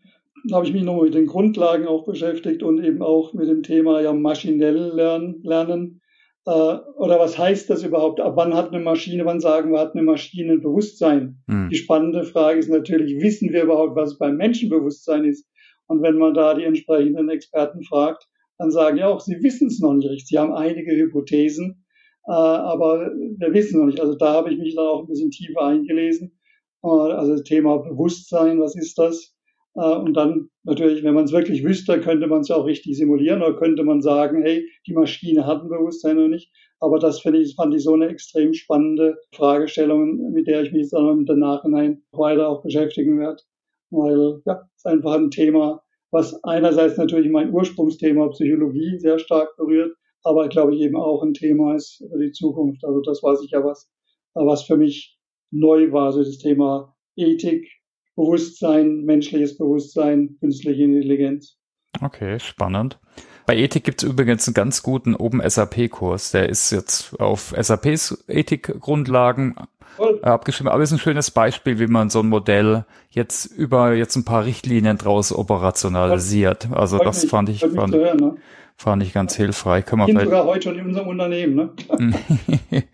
[SPEAKER 2] Da habe ich mich noch mit den Grundlagen auch beschäftigt und eben auch mit dem Thema ja maschinell lernen. lernen. Äh, oder was heißt das überhaupt? Ab wann hat eine Maschine, wann sagen wir, hat eine Maschine ein Bewusstsein? Hm. Die spannende Frage ist natürlich, wissen wir überhaupt, was beim Menschenbewusstsein ist? Und wenn man da die entsprechenden Experten fragt, dann sagen die auch, sie wissen es noch nicht richtig. Sie haben einige Hypothesen, äh, aber wir wissen noch nicht. Also da habe ich mich dann auch ein bisschen tiefer eingelesen. Äh, also das Thema Bewusstsein, was ist das? Äh, und dann natürlich, wenn man es wirklich wüsste, könnte man es ja auch richtig simulieren oder könnte man sagen, hey, die Maschine hat ein Bewusstsein oder nicht. Aber das finde ich, fand ich so eine extrem spannende Fragestellung, mit der ich mich dann im Nachhinein weiter auch beschäftigen werde weil ja, es ist einfach ein Thema, was einerseits natürlich mein Ursprungsthema Psychologie sehr stark berührt, aber glaube ich eben auch ein Thema ist für die Zukunft. Also das war sicher was, was für mich neu war, so das Thema Ethik, Bewusstsein, menschliches Bewusstsein, künstliche Intelligenz.
[SPEAKER 1] Okay, spannend. Bei Ethik gibt es übrigens einen ganz guten Open SAP-Kurs. Der ist jetzt auf SAPs Ethikgrundlagen Voll. abgeschrieben. Aber ist ein schönes Beispiel, wie man so ein Modell jetzt über jetzt ein paar Richtlinien draus operationalisiert. Also das mich, fand ich, fand, hören, ne? fand ich ganz hilfreich.
[SPEAKER 2] Kann man sogar heute schon in unserem Unternehmen.
[SPEAKER 1] Ne?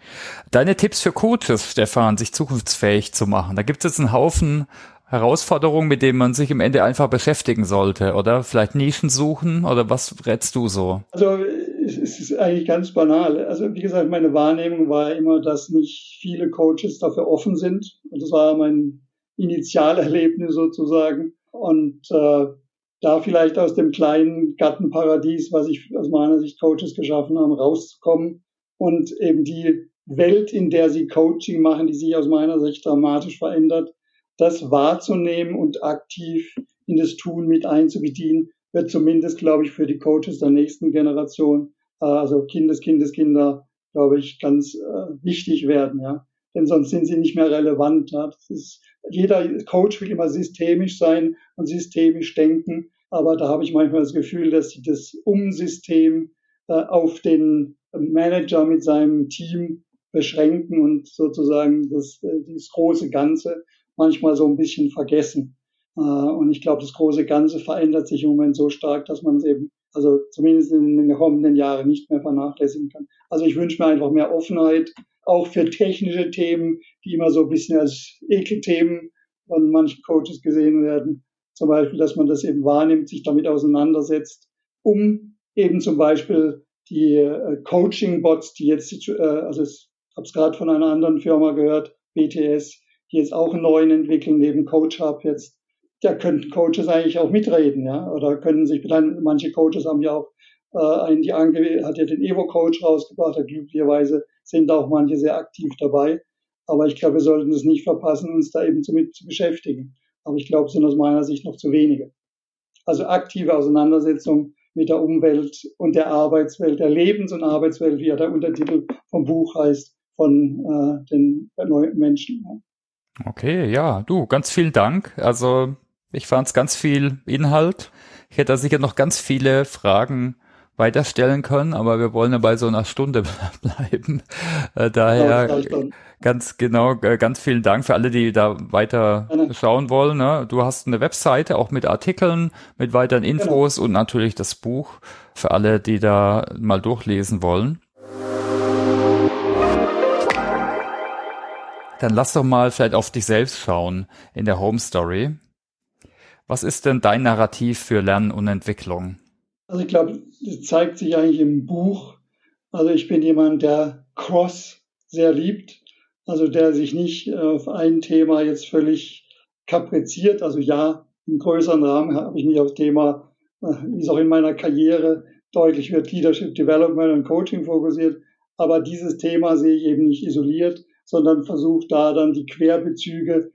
[SPEAKER 1] Deine Tipps für Coaches, Stefan, sich zukunftsfähig zu machen. Da gibt es jetzt einen Haufen Herausforderungen, mit denen man sich im Ende einfach beschäftigen sollte, oder? Vielleicht Nischen suchen oder was rätst du so?
[SPEAKER 2] Also es ist eigentlich ganz banal. Also wie gesagt, meine Wahrnehmung war immer, dass nicht viele Coaches dafür offen sind. Und das war mein Initialerlebnis sozusagen. Und äh, da vielleicht aus dem kleinen Gartenparadies, was ich aus meiner Sicht Coaches geschaffen haben, rauszukommen und eben die Welt, in der sie Coaching machen, die sich aus meiner Sicht dramatisch verändert, das wahrzunehmen und aktiv in das Tun mit einzubedienen, wird zumindest, glaube ich, für die Coaches der nächsten Generation, äh, also Kindes, Kindeskinder, glaube ich, ganz äh, wichtig werden, ja. Denn sonst sind sie nicht mehr relevant. Ja. Ist, jeder Coach will immer systemisch sein und systemisch denken. Aber da habe ich manchmal das Gefühl, dass sie das Umsystem äh, auf den Manager mit seinem Team beschränken und sozusagen das, das große Ganze manchmal so ein bisschen vergessen. Äh, und ich glaube, das große Ganze verändert sich im Moment so stark, dass man es eben, also zumindest in den kommenden Jahren nicht mehr vernachlässigen kann. Also ich wünsche mir einfach mehr Offenheit, auch für technische Themen, die immer so ein bisschen als Ekelthemen von manchen Coaches gesehen werden. Zum Beispiel, dass man das eben wahrnimmt, sich damit auseinandersetzt, um eben zum Beispiel die äh, Coaching-Bots, die jetzt, äh, also ich habe es gerade von einer anderen Firma gehört, BTS, die jetzt auch einen neuen entwickeln, neben Coach Hub jetzt, da könnten Coaches eigentlich auch mitreden, ja, oder können sich, manche Coaches haben ja auch äh, einen, die ange hat ja den Evo-Coach rausgebracht, glücklicherweise sind auch manche sehr aktiv dabei. Aber ich glaube, wir sollten es nicht verpassen, uns da eben damit zu beschäftigen. Aber ich glaube, es sind aus meiner Sicht noch zu wenige. Also aktive Auseinandersetzung mit der Umwelt und der Arbeitswelt, der Lebens- und Arbeitswelt, wie ja der Untertitel vom Buch heißt, von äh, den neuen Menschen.
[SPEAKER 1] Okay, ja, du, ganz vielen Dank. Also ich fand es ganz viel Inhalt. Ich hätte da sicher noch ganz viele Fragen weiterstellen können, aber wir wollen ja bei so einer Stunde bleiben. Äh, daher ganz genau, äh, ganz vielen Dank für alle, die da weiter schauen wollen. Ne? Du hast eine Webseite auch mit Artikeln, mit weiteren genau. Infos genau. und natürlich das Buch für alle, die da mal durchlesen wollen. Dann lass doch mal vielleicht auf dich selbst schauen in der Home Story. Was ist denn dein Narrativ für Lernen und Entwicklung?
[SPEAKER 2] Also ich glaube, das zeigt sich eigentlich im Buch. Also ich bin jemand, der Cross sehr liebt, also der sich nicht äh, auf ein Thema jetzt völlig kapriziert. Also ja, im größeren Rahmen habe ich mich auf Thema, äh, wie es auch in meiner Karriere deutlich wird, Leadership Development und Coaching fokussiert. Aber dieses Thema sehe ich eben nicht isoliert, sondern versuche da dann die Querbezüge,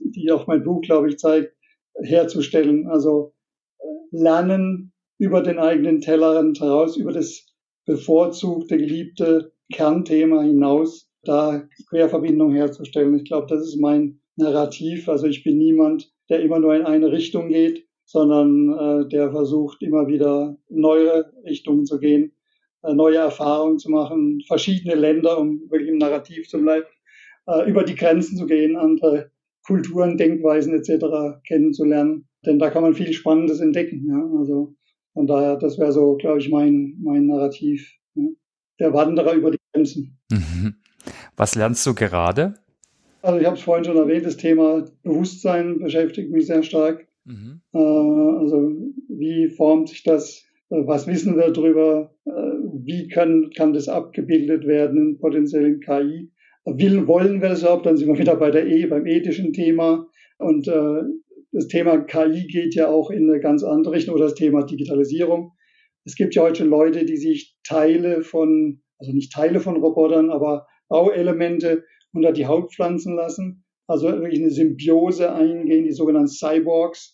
[SPEAKER 2] die auch mein Buch, glaube ich, zeigt, herzustellen. Also äh, Lernen über den eigenen Tellerrand heraus, über das bevorzugte, geliebte Kernthema hinaus, da Querverbindung herzustellen. Ich glaube, das ist mein Narrativ. Also ich bin niemand, der immer nur in eine Richtung geht, sondern äh, der versucht, immer wieder neue Richtungen zu gehen, neue Erfahrungen zu machen, verschiedene Länder, um wirklich im Narrativ zu bleiben, äh, über die Grenzen zu gehen, andere Kulturen, Denkweisen etc. kennenzulernen. Denn da kann man viel Spannendes entdecken. Ja? Also von daher, das wäre so, glaube ich, mein, mein Narrativ. Ne? Der Wanderer über die Grenzen. Mhm.
[SPEAKER 1] Was lernst du gerade?
[SPEAKER 2] Also ich habe es vorhin schon erwähnt, das Thema Bewusstsein beschäftigt mich sehr stark. Mhm. Äh, also wie formt sich das? Äh, was wissen wir darüber? Äh, wie kann, kann das abgebildet werden in potenziellen KI? Will, wollen wir das überhaupt? Dann sind wir wieder bei der E, beim ethischen Thema. Und äh, das Thema KI geht ja auch in eine ganz andere Richtung oder das Thema Digitalisierung. Es gibt ja heute schon Leute, die sich Teile von, also nicht Teile von Robotern, aber Bauelemente unter die Haut pflanzen lassen. Also wirklich eine Symbiose eingehen, die sogenannten Cyborgs,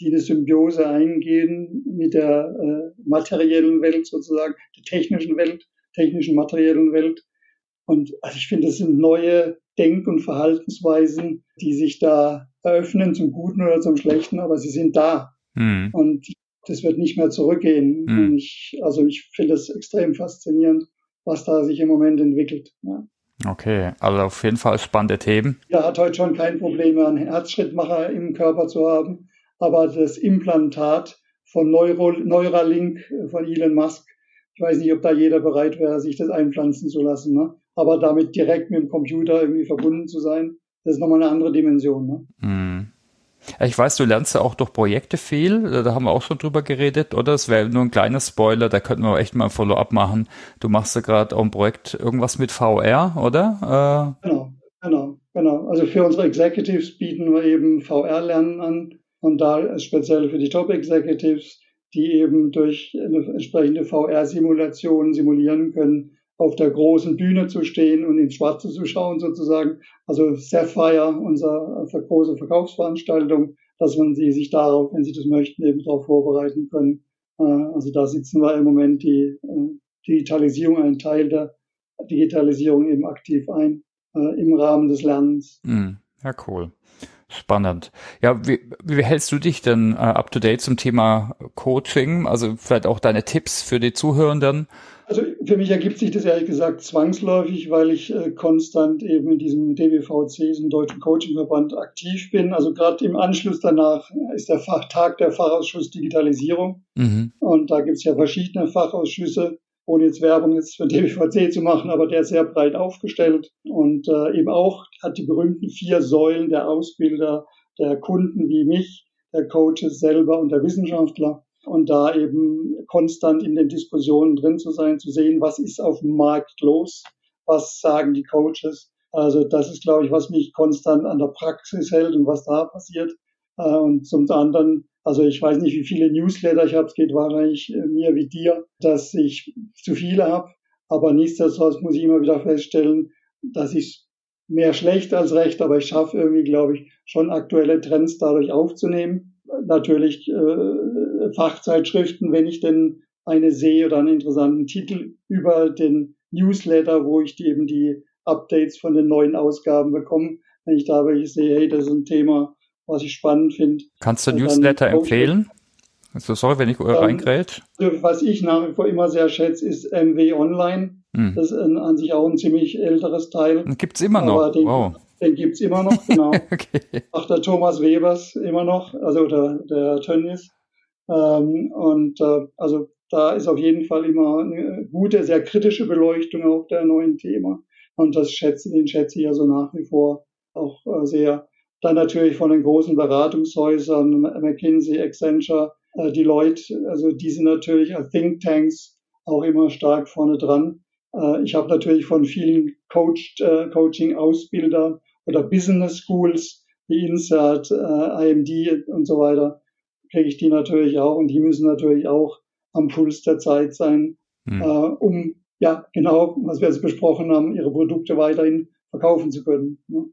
[SPEAKER 2] die eine Symbiose eingehen mit der äh, materiellen Welt sozusagen, der technischen Welt, technischen materiellen Welt. Und also ich finde, das sind neue Denk- und Verhaltensweisen, die sich da eröffnen, zum Guten oder zum Schlechten, aber sie sind da. Mhm. Und das wird nicht mehr zurückgehen. Mhm. Ich, also ich finde es extrem faszinierend, was da sich im Moment entwickelt. Ja.
[SPEAKER 1] Okay, also auf jeden Fall spannende Themen.
[SPEAKER 2] Ja, hat heute schon kein Problem einen Herzschrittmacher im Körper zu haben, aber das Implantat von Neuro, Neuralink von Elon Musk, ich weiß nicht, ob da jeder bereit wäre, sich das einpflanzen zu lassen. Ne? aber damit direkt mit dem Computer irgendwie verbunden zu sein, das ist nochmal eine andere Dimension. Ne?
[SPEAKER 1] Hm. Ich weiß, du lernst ja auch durch Projekte viel, da haben wir auch schon drüber geredet, oder? Es wäre nur ein kleiner Spoiler, da könnten wir echt mal ein Follow-up machen. Du machst ja gerade auch ein Projekt, irgendwas mit VR, oder?
[SPEAKER 2] Äh genau, genau, genau. also für unsere Executives bieten wir eben VR-Lernen an und da speziell für die Top Executives, die eben durch eine entsprechende VR-Simulation simulieren können, auf der großen Bühne zu stehen und ins Schwarze zu schauen sozusagen. Also Sapphire, unsere große Verkaufsveranstaltung, dass man sie sich darauf, wenn sie das möchten, eben darauf vorbereiten können. Äh, also da sitzen wir im Moment die äh, Digitalisierung, ein Teil der Digitalisierung eben aktiv ein äh, im Rahmen des Lernens.
[SPEAKER 1] Mm, ja, cool. Spannend. Ja, wie, wie hältst du dich denn uh, up to date zum Thema Coaching? Also vielleicht auch deine Tipps für die Zuhörenden?
[SPEAKER 2] Also für mich ergibt sich das ehrlich gesagt zwangsläufig, weil ich äh, konstant eben in diesem DBVC, diesem Deutschen Coachingverband, aktiv bin. Also gerade im Anschluss danach ist der Fach, Tag der Fachausschuss Digitalisierung. Mhm. Und da gibt es ja verschiedene Fachausschüsse ohne jetzt Werbung jetzt für DBVC zu machen, aber der ist sehr breit aufgestellt und äh, eben auch hat die berühmten vier Säulen der Ausbilder, der Kunden wie mich, der Coaches selber und der Wissenschaftler und da eben konstant in den Diskussionen drin zu sein, zu sehen, was ist auf dem Markt los, was sagen die Coaches. Also das ist, glaube ich, was mich konstant an der Praxis hält und was da passiert. Äh, und zum anderen also ich weiß nicht, wie viele Newsletter ich habe. Es geht wahrscheinlich äh, mir wie dir, dass ich zu viele habe. Aber nichtsdestotrotz muss ich immer wieder feststellen, dass ich mehr schlecht als recht, aber ich schaffe irgendwie, glaube ich, schon aktuelle Trends dadurch aufzunehmen. Natürlich äh, Fachzeitschriften, wenn ich denn eine sehe oder einen interessanten Titel über den Newsletter, wo ich die, eben die Updates von den neuen Ausgaben bekomme. Wenn ich da welche sehe, hey, das ist ein Thema, was ich spannend finde.
[SPEAKER 1] Kannst du Newsletter empfehlen? Also sorry, wenn ich ähm, reingrätsch.
[SPEAKER 2] Was ich nach wie vor immer sehr schätze, ist MW Online. Hm. Das ist an sich auch ein ziemlich älteres Teil.
[SPEAKER 1] Gibt es immer noch.
[SPEAKER 2] Den,
[SPEAKER 1] wow.
[SPEAKER 2] den gibt es immer noch, genau. okay. Auch der Thomas Webers immer noch, also der, der Tönnies. Ähm, und äh, also da ist auf jeden Fall immer eine gute, sehr kritische Beleuchtung auch der neuen Thema. Und das schätze, den schätze ich also nach wie vor auch äh, sehr. Dann natürlich von den großen Beratungshäusern, McKinsey, Accenture, äh, Deloitte, also die sind natürlich als Thinktanks auch immer stark vorne dran. Äh, ich habe natürlich von vielen Coach, äh, Coaching-Ausbilder oder Business Schools wie Insert, IMD und so weiter, kriege ich die natürlich auch und die müssen natürlich auch am Puls der Zeit sein, hm. um ja genau, was wir jetzt besprochen haben, ihre Produkte weiterhin verkaufen zu können. Ne?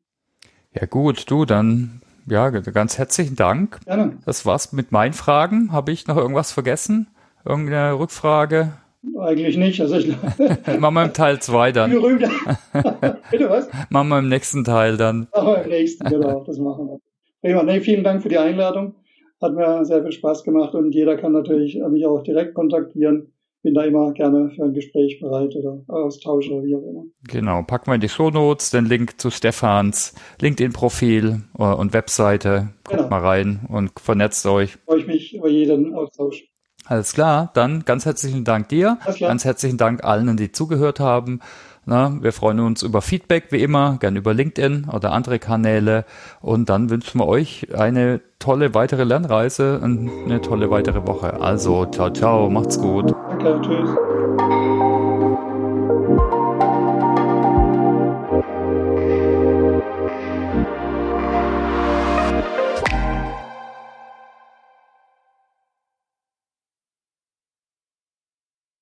[SPEAKER 1] Ja gut, du, dann ja, ganz herzlichen Dank. Gerne. Das war's mit meinen Fragen. Habe ich noch irgendwas vergessen? Irgendeine Rückfrage?
[SPEAKER 2] Eigentlich nicht. Also ich
[SPEAKER 1] Machen wir im Teil 2 dann. Bitte was? Machen wir im nächsten Teil dann.
[SPEAKER 2] Machen wir im nächsten, genau, das machen wir. Prima. Nee, vielen Dank für die Einladung. Hat mir sehr viel Spaß gemacht und jeder kann natürlich mich auch direkt kontaktieren bin da immer gerne für ein Gespräch bereit oder Austausch oder wie auch immer.
[SPEAKER 1] Genau, packen wir in die Show Notes den Link zu Stefans LinkedIn-Profil äh, und Webseite. Guckt genau. mal rein und vernetzt euch.
[SPEAKER 2] Freue ich mich über jeden Austausch.
[SPEAKER 1] Alles klar, dann ganz herzlichen Dank dir. Ganz herzlichen Dank allen, die zugehört haben. Na, wir freuen uns über Feedback wie immer, gern über LinkedIn oder andere Kanäle. Und dann wünschen wir euch eine tolle weitere Lernreise und eine tolle weitere Woche. Also, ciao, ciao, macht's gut.
[SPEAKER 2] Danke, tschüss.